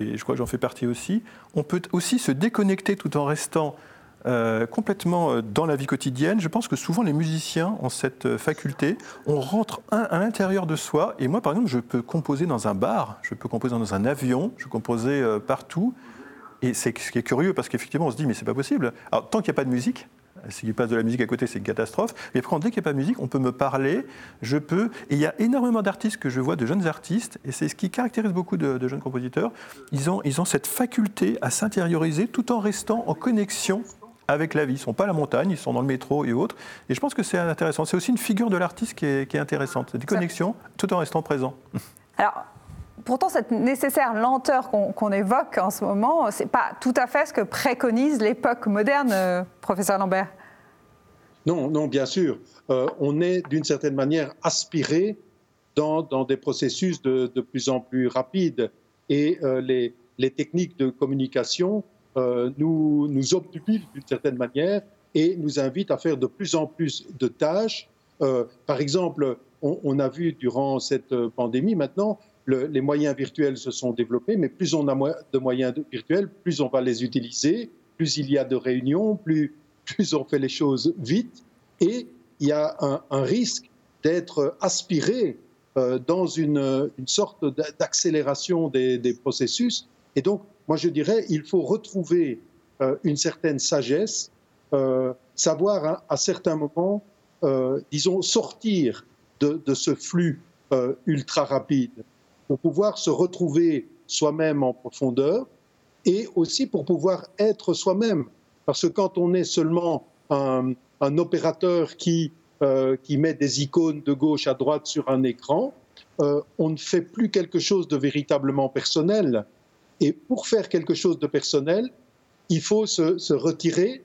et je crois que j'en fais partie aussi, on peut aussi se déconnecter tout en restant euh, complètement euh, dans la vie quotidienne. Je pense que souvent les musiciens ont cette faculté. On rentre à l'intérieur de soi. Et moi, par exemple, je peux composer dans un bar, je peux composer dans un avion, je peux composer partout. Et c'est ce qui est curieux parce qu'effectivement, on se dit, mais c'est pas possible. Alors, tant qu'il n'y a pas de musique, s'il passe de la musique à côté, c'est une catastrophe. Mais après, dès qu'il n'y a pas de musique, on peut me parler, je peux. Et il y a énormément d'artistes que je vois, de jeunes artistes, et c'est ce qui caractérise beaucoup de, jeunes compositeurs. Ils ont, ils ont cette faculté à s'intérioriser tout en restant en connexion avec la vie. Ils ne sont pas à la montagne, ils sont dans le métro et autres. Et je pense que c'est intéressant. C'est aussi une figure de l'artiste qui est, qui est intéressante. Des connexions tout en restant présent.
Alors, pourtant, cette nécessaire lenteur qu'on évoque en ce moment, ce n'est pas tout à fait ce que préconise l'époque moderne, euh, professeur Lambert.
Non, non, bien sûr. Euh, on est d'une certaine manière aspiré dans, des processus de, plus en plus rapides. Et euh, les, techniques de communication nous, nous d'une certaine manière et nous invitent à faire de plus en plus de tâches. par exemple, on, a vu durant cette pandémie maintenant les moyens virtuels se sont développés, mais plus on a de moyens virtuels, plus on va les utiliser, plus il y a de réunions, plus, on fait les choses vite, et il y a un, risque d'être aspiré euh, dans une, sorte d'accélération des, processus. Et donc, moi je dirais, il faut retrouver euh, une certaine sagesse, euh, savoir à, certains moments, disons, sortir de, de ce flux ultra rapide pour pouvoir se retrouver soi-même en profondeur et aussi pour pouvoir être soi-même. Parce que quand on est seulement un, opérateur qui, euh, qui met des icônes de gauche à droite sur un écran, euh, on ne fait plus quelque chose de véritablement personnel. Et pour faire quelque chose de personnel, il faut se, retirer,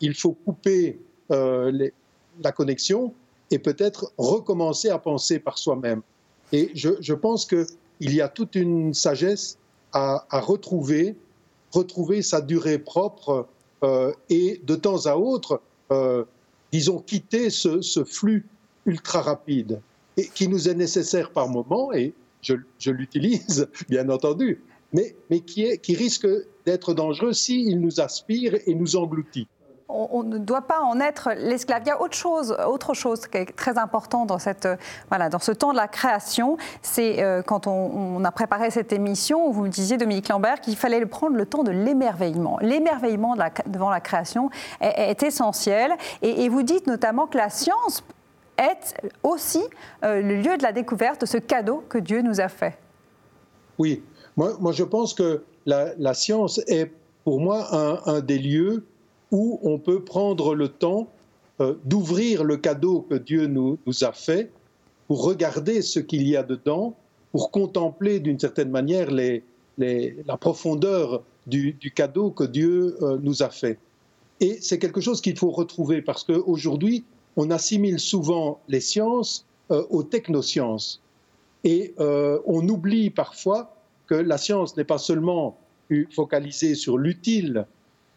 il faut couper euh, la connexion et peut-être recommencer à penser par soi-même. Et je, je pense que il y a toute une sagesse à, retrouver, retrouver sa durée propre euh, et de temps à autre, euh, disons, quitter ce, flux ultra rapide et qui nous est nécessaire par moment, et je, l'utilise bien entendu, mais, qui risque d'être dangereux s'il nous aspire et nous engloutit
on, ne doit pas en être l'esclave. Il y a autre chose, autre chose qui est très important dans, cette, voilà, dans ce temps de la création. C'est euh, quand on, a préparé cette émission, vous me disiez, Dominique Lambert, qu'il fallait prendre le temps de l'émerveillement. L'émerveillement devant la création est, essentiel. Et, vous dites notamment que la science est aussi euh, le lieu de la découverte de ce cadeau que Dieu nous a fait.
Oui, moi, je pense que la, science est pour moi un des lieux où on peut prendre le temps euh, d'ouvrir le cadeau que Dieu nous, a fait pour regarder ce qu'il y a dedans, pour contempler d'une certaine manière la profondeur du, cadeau que Dieu euh, nous a fait. Et c'est quelque chose qu'il faut retrouver parce qu'aujourd'hui, on assimile souvent les sciences euh, aux technosciences. Et on oublie parfois que la science n'est pas seulement focalisée sur l'utile,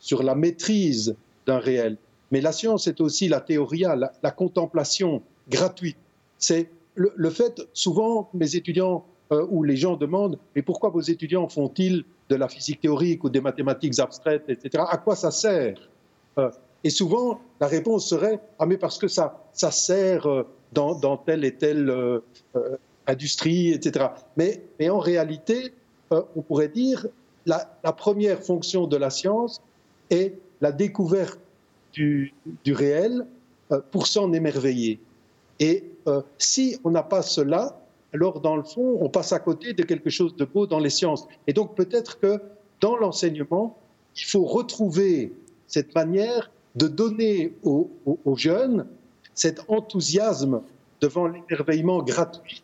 sur la maîtrise d'un réel. Mais la science est aussi la théoria, la, contemplation gratuite. C'est le, fait, souvent, mes étudiants euh, ou les gens demandent Mais pourquoi vos étudiants font-ils de la physique théorique ou des mathématiques abstraites, etc. À quoi ça sert? Euh, Et souvent, la réponse serait Ah, mais parce que ça, ça sert euh, dans, telle et telle industrie, etc. Mais, en réalité, on pourrait dire la première fonction de la science, et la découverte du, réel euh, pour s'en émerveiller. Et euh, si on n'a pas cela, alors dans le fond, on passe à côté de quelque chose de beau dans les sciences. Et donc peut-être que dans l'enseignement, il faut retrouver cette manière de donner aux, jeunes cet enthousiasme devant l'émerveillement gratuit,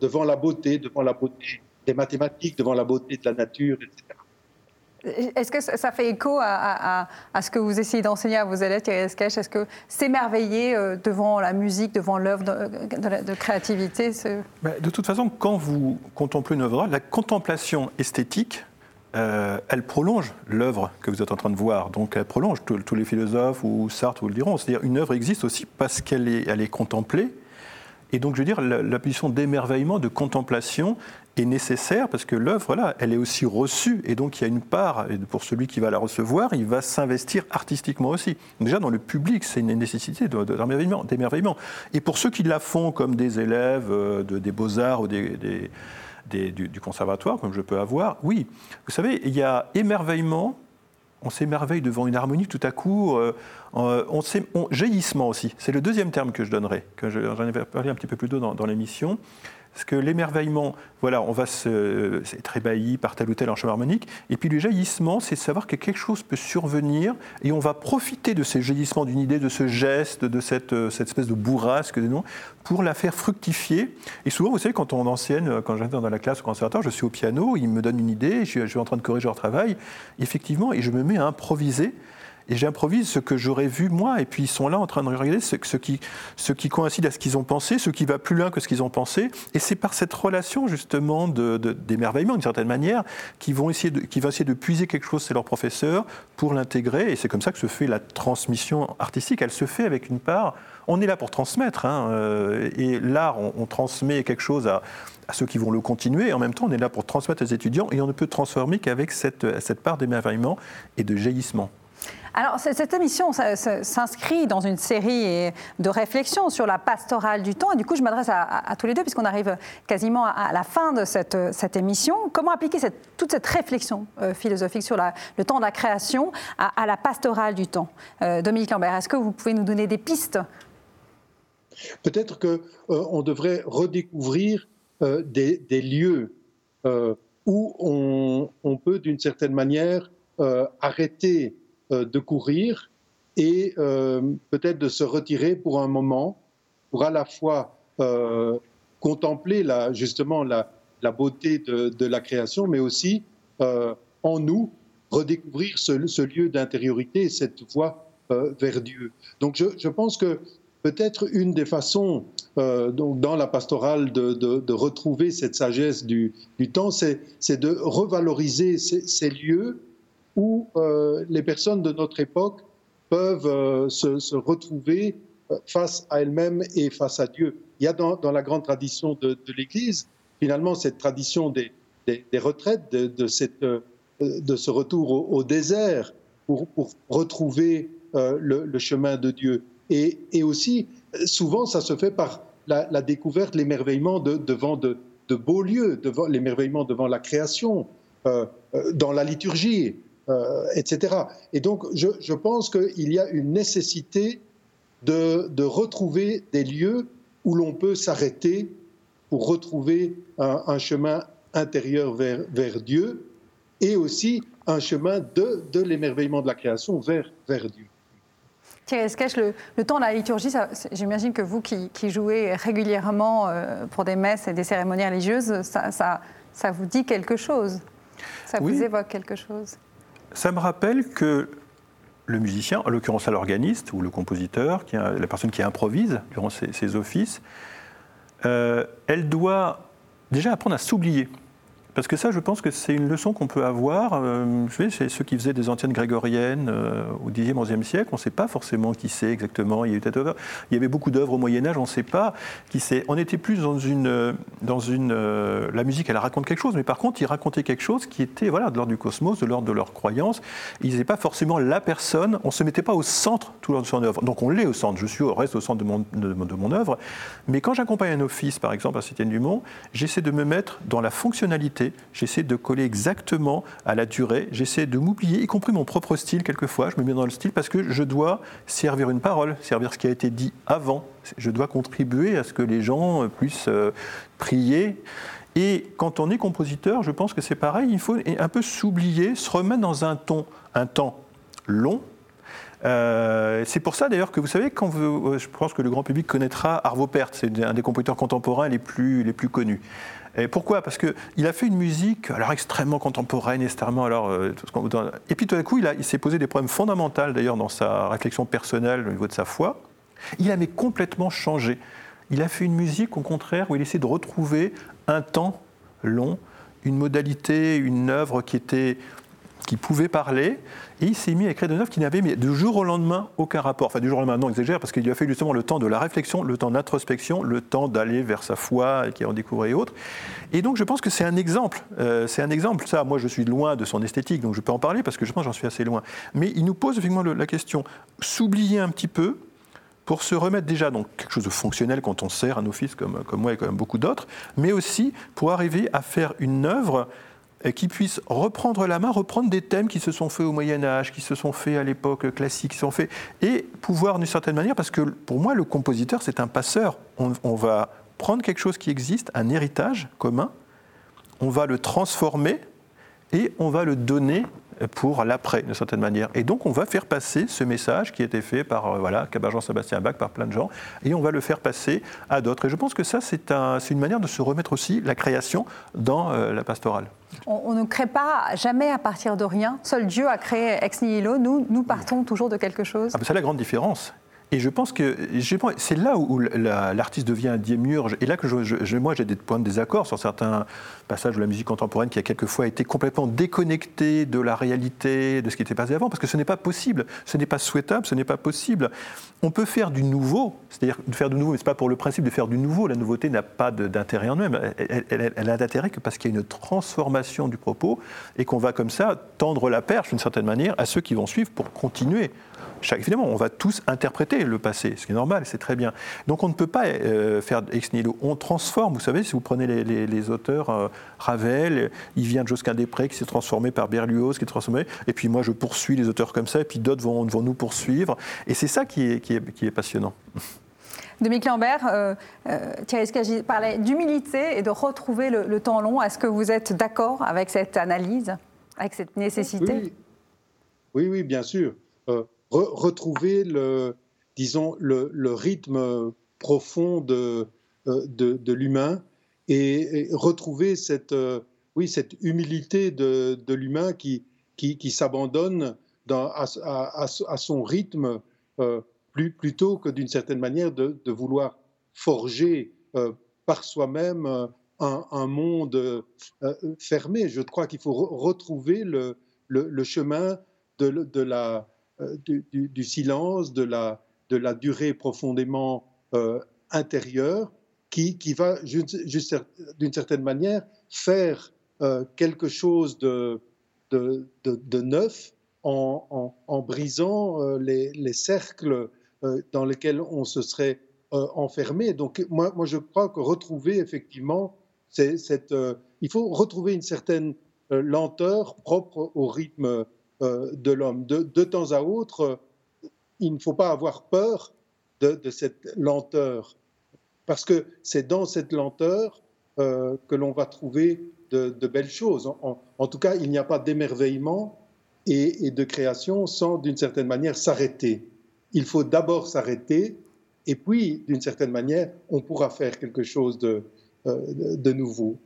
devant la beauté, devant la beauté des mathématiques, devant la beauté de la nature, etc.
Est-ce que ça fait écho à, ce que vous essayez d'enseigner à vos élèves, Thierry Esquèche? Est-ce que s'émerveiller euh, devant la musique, devant l'œuvre de, créativité
bah, De toute façon, quand vous contemplez une œuvre, la contemplation esthétique, euh, elle prolonge l'œuvre que vous êtes en train de voir. Donc elle prolonge, tous les philosophes ou Sartre vous le diront. C'est-à-dire une œuvre existe aussi parce qu'elle est, elle est contemplée. Et donc, je veux dire, la, la position d'émerveillement, de contemplation, est nécessaire parce que l'œuvre, là, elle est aussi reçue et donc il y a une part, pour celui qui va la recevoir, il va s'investir artistiquement aussi. Déjà dans le public, c'est une nécessité d'émerveillement. Et pour ceux qui la font comme des élèves euh, de, des beaux-arts ou des, du, conservatoire, comme je peux avoir, oui, vous savez, il y a émerveillement, on s'émerveille devant une harmonie, tout à coup, euh, euh, on, on, jaillissement aussi. C'est le deuxième terme que je donnerai, j'en ai parlé un petit peu plus tôt dans l'émission. Parce que l'émerveillement, voilà, on va se, être ébahi par tel ou tel enchaînement harmonique. Et puis le jaillissement, c'est savoir que quelque chose peut survenir et on va profiter de ces jaillissements, d'une idée, de ce geste, de cette, euh, espèce de bourrasque, non, pour la faire fructifier. Et souvent, vous savez, quand on enseigne, quand j'interviens dans la classe au conservatoire, je suis au piano, il me donne une idée, je suis en train de corriger leur travail, effectivement, et je me mets à improviser et j'improvise ce que j'aurais vu moi, et puis ils sont là en train de regarder ce, qui, coïncide à ce qu'ils ont pensé, ce qui va plus loin que ce qu'ils ont pensé, et c'est par cette relation justement d'émerveillement, d'une certaine manière, qu'ils vont essayer de, puiser quelque chose chez leur professeur pour l'intégrer, et c'est comme ça que se fait la transmission artistique. Elle se fait avec une part, on est là pour transmettre, hein, euh, et l'art, on, transmet quelque chose à, ceux qui vont le continuer. Et en même temps, on est là pour transmettre aux étudiants et on ne peut transformer qu'avec cette part d'émerveillement et de jaillissement.
Alors, cette émission s'inscrit dans une série de réflexions sur la pastorale du temps. Et du coup, je m'adresse à, tous les deux, puisqu'on arrive quasiment à la fin de cette, émission. Comment appliquer toute cette réflexion euh, philosophique sur le temps de la création à, la pastorale du temps? Euh, Dominique Lambert, est-ce que vous pouvez nous donner des pistes?
Peut-être qu'on euh, devrait redécouvrir des, lieux où on, peut, d'une certaine manière, arrêter de courir et euh, peut-être de se retirer pour un moment, pour à la fois euh, contempler justement la, la beauté de, la création, mais aussi en nous redécouvrir ce, lieu d'intériorité, cette voie vers Dieu. Donc je, pense que peut-être une des façons donc dans la pastorale de, retrouver cette sagesse du, temps, c'est de revaloriser ces lieux où euh, les personnes de notre époque peuvent euh, se, retrouver euh, face à elles-mêmes et face à Dieu. Il y a dans, la grande tradition de, l'Église, finalement, cette tradition des, retraites, de, ce retour au, désert pour, retrouver le, chemin de Dieu. Et, aussi, souvent, ça se fait par la, découverte, l'émerveillement devant de, beaux lieux, l'émerveillement devant la création, dans la liturgie. Euh, etc. Et donc, je, pense qu'il y a une nécessité de, retrouver des lieux où l'on peut s'arrêter pour retrouver un, chemin intérieur vers, vers, Dieu et aussi un chemin de, de l'émerveillement de la création vers, vers Dieu.
Thierry Esquèche, le, le, temps de la liturgie, j'imagine que vous qui, jouez régulièrement euh, pour des messes et des cérémonies religieuses, ça, ça, ça vous dit quelque chose? Ça vous évoque quelque chose?
Ça me rappelle que le musicien, en l'occurrence l'organiste ou le compositeur, la personne qui improvise durant ses, offices, euh, elle doit déjà apprendre à s'oublier. Parce que ça, je pense que c'est une leçon qu'on peut avoir. Euh, je sais, c'est ceux qui faisaient des antennes grégoriennes euh, au Xe, XIe siècle. On ne sait pas forcément qui c'est exactement. Il y, avait beaucoup d'œuvres au Moyen Âge. On ne sait pas qui c'est. On était plus dans une, dans une, euh, la musique. Elle raconte quelque chose, mais par contre, ils racontaient quelque chose qui était voilà de l'ordre du cosmos, de l'ordre de leur croyance. Ils n'étaient pas forcément la personne. On ne se mettait pas au centre tout de son œuvre. Donc on l'est au centre. Je suis au reste au centre de mon, œuvre. Mais quand j'accompagne un office, par exemple à Saint-Étienne-du-Mont, j'essaie de me mettre dans la fonctionnalité J'essaie de coller exactement à la durée. J'essaie de m'oublier, y compris mon propre style quelquefois. Je me mets dans le style parce que je dois servir une parole, servir ce qui a été dit avant. Je dois contribuer à ce que les gens puissent euh, prier. Et quand on est compositeur, je pense que c'est pareil. Il faut un peu s'oublier, se remettre dans un ton, un temps long, euh, c'est pour ça d'ailleurs que vous savez, euh, je pense que le grand public connaîtra Arvo Pärt, c'est un des compositeurs contemporains les plus, les plus connus. Et pourquoi? Parce qu'il a fait une musique alors extrêmement contemporaine, extrêmement alors euh, et puis tout d'un coup il, il s'est posé des problèmes fondamentaux d'ailleurs dans sa réflexion personnelle au niveau de sa foi. Il avait complètement changé. Il a fait une musique au contraire où il essaie de retrouver un temps long, une modalité, une œuvre qui était qui pouvait parler, et il s'est mis à écrire des œuvres qui n'avaient du jour au lendemain aucun rapport. Enfin, du jour au lendemain, non, exagère, parce qu'il lui a fait justement le temps de la réflexion, le temps d'introspection, le temps d'aller vers sa foi, et qui en découvrait et autres. Et donc, je pense que c'est un exemple. Euh, c'est un exemple. Ça, moi, je suis loin de son esthétique, donc je peux en parler parce que je pense que j'en suis assez loin. Mais il nous pose effectivement la question s'oublier un petit peu, pour se remettre déjà dans quelque chose de fonctionnel quand on sert un office comme, comme moi et comme beaucoup d'autres, mais aussi pour arriver à faire une œuvre qui puisse reprendre la main, reprendre des thèmes qui se sont faits au Moyen Âge, qui se sont faits à l'époque classique, qui sont faits, et pouvoir d'une certaine manière, parce que pour moi le compositeur c'est un passeur, on, va prendre quelque chose qui existe, un héritage commun, on va le transformer et on va le donner pour l'après, d'une certaine manière. Et donc, on va faire passer ce message qui a été fait par euh, voilà, Jean-Sébastien Bach, par plein de gens, et on va le faire passer à d'autres. Et je pense que ça, c'est un, une manière de se remettre aussi la création dans euh, la pastorale.
On, ne crée pas jamais à partir de rien. Seul Dieu a créé ex nihilo. Nous, nous partons toujours de quelque chose.
Ah, c'est la grande différence. Et je pense que c'est là où l'artiste devient un diémurge. Et là que je, moi, j'ai des points de désaccord sur certains passages de la musique contemporaine qui a quelquefois été complètement déconnecté de la réalité, de ce qui était passé avant, parce que ce n'est pas possible, ce n'est pas souhaitable, ce n'est pas possible. On peut faire du nouveau, c'est-à-dire faire du nouveau, mais ce n'est pas pour le principe de faire du nouveau. La nouveauté n'a pas d'intérêt en elle-même. Elle, elle, a d'intérêt que parce qu'il y a une transformation du propos et qu'on va comme ça tendre la perche, d'une certaine manière, à ceux qui vont suivre pour continuer évidemment, on va tous interpréter le passé, ce qui est normal, c'est très bien. Donc on ne peut pas euh, faire ex nihilo. On transforme. Vous savez, si vous prenez les, auteurs, euh, Ravel, il vient de Josquin Després qui s'est transformé par Berlioz, qui est transformé. Et puis moi, je poursuis les auteurs comme ça, et puis d'autres vont, vont, nous poursuivre. Et c'est ça qui est, qui est, qui est passionnant.
Dominique Lambert, euh, euh, Thierry Scagi parlait d'humilité et de retrouver le, temps long. Est-ce que vous êtes d'accord avec cette analyse, avec cette nécessité?
Oui. oui, bien sûr retrouver le, disons, le, rythme profond de, euh, de, l'humain et, retrouver cette, euh, humilité de, de l'humain qui, qui, qui s'abandonne à, son rythme euh, plutôt que d'une certaine manière de, de vouloir forger par soi-même un, monde fermé. Je crois qu'il faut retrouver le, chemin de, de, la, euh, du, silence, de la, de la durée profondément euh, intérieure, qui, qui va d'une certaine manière faire euh, quelque chose de, de, de, neuf en, en, brisant les, les, cercles dans lesquels on se serait enfermé. Donc moi, moi, je crois que retrouver effectivement cette, il faut retrouver une certaine lenteur propre au rythme de l'homme. De, temps à autre, il ne faut pas avoir peur de, cette lenteur, parce que c'est dans cette lenteur euh, que l'on va trouver de, belles choses. En, tout cas, il n'y a pas d'émerveillement et, de création sans, d'une certaine manière, s'arrêter. Il faut d'abord s'arrêter, et puis, d'une certaine manière, on pourra faire quelque chose de euh, nouveau.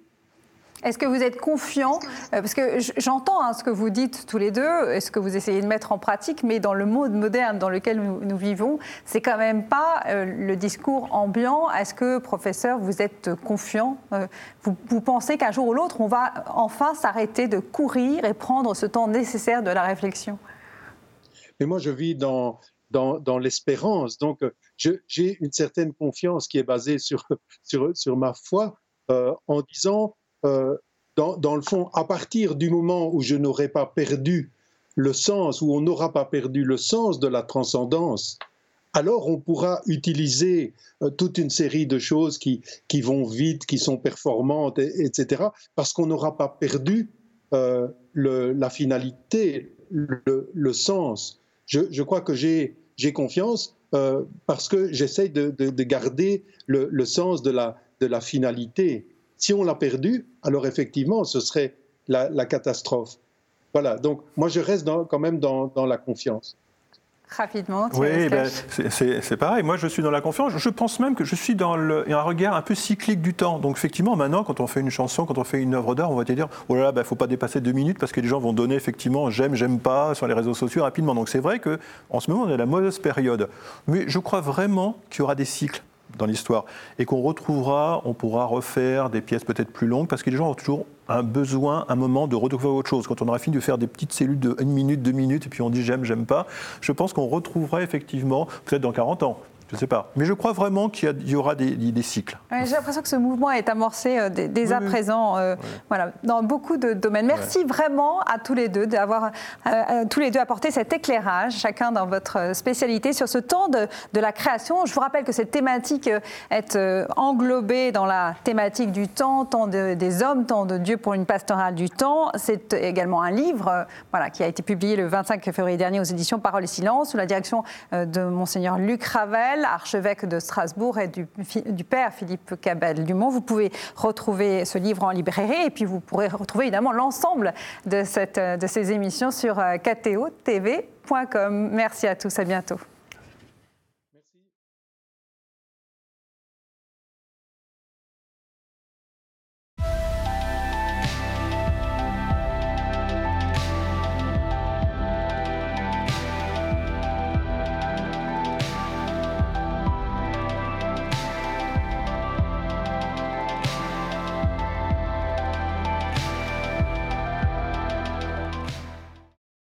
Est-ce que vous êtes confiant euh, Parce que j'entends hein, ce que vous dites tous les deux, et ce que vous essayez de mettre en pratique, mais dans le monde moderne dans lequel nous, vivons, c'est quand même pas euh, le discours ambiant. Est-ce que, professeur, vous êtes confiant euh, vous, pensez qu'un jour ou l'autre, on va enfin s'arrêter de courir et prendre ce temps nécessaire de la réflexion?
Mais moi, je vis dans, dans, l'espérance. Donc, j'ai une certaine confiance qui est basée sur, sur, sur ma foi en disant euh, dans, le fond, à partir du moment où je n'aurai pas perdu le sens, où on n'aura pas perdu le sens de la transcendance, alors on pourra utiliser euh, toute une série de choses qui, vont vite, qui sont performantes, etc., parce qu'on n'aura pas perdu euh, la finalité, le, sens. Je, crois que j'ai confiance parce que j'essaie de, de, de, garder le, sens de la finalité. Si on l'a perdu, alors effectivement, ce serait la, la catastrophe. Voilà, donc moi je reste dans, quand même dans, dans la confiance
rapidement
Oui, ben, c'est pareil. Moi, je suis dans la confiance. Je pense même que je suis dans le, un regard un peu cyclique du temps. Donc, effectivement, maintenant, quand on fait une chanson, quand on fait une œuvre d'art, on va te dire oh là là, il ben, ne faut pas dépasser deux minutes parce que les gens vont donner effectivement j'aime, j'aime pas sur les réseaux sociaux rapidement. Donc, c'est vrai qu'en ce moment, on est à la mauvaise période. Mais je crois vraiment qu'il y aura des cycles dans l'histoire et qu'on retrouvera, on pourra refaire des pièces peut-être plus longues parce que les gens ont toujours un besoin, un moment de retrouver autre chose. Quand on aura fini de faire des petites cellules de une minute, deux minutes et puis on dit j'aime, j'aime pas, je pense qu'on retrouvera effectivement, peut-être dans 40 ans, je ne sais pas. Mais je crois vraiment qu'il y, aura des, des cycles.
J'ai l'impression que ce mouvement est amorcé euh, dès, à présent euh, voilà, dans beaucoup de domaines. Merci vraiment à tous les deux d'avoir euh, tous les deux apporté cet éclairage, chacun dans votre spécialité, sur ce temps de, de la création. Je vous rappelle que cette thématique est englobée dans la thématique du temps, temps de, des hommes, temps de Dieu pour une pastorale du temps. C'est également un livre voilà, qui a été publié le 25 février dernier aux éditions Parole et Silence, sous la direction de Monseigneur Luc Ravel archevêque de Strasbourg, et du, père Philippe Cabel Dumont. Vous pouvez retrouver ce livre en librairie et puis vous pourrez retrouver évidemment l'ensemble de, ces émissions sur euh, ktotv.com. Merci à tous, à bientôt.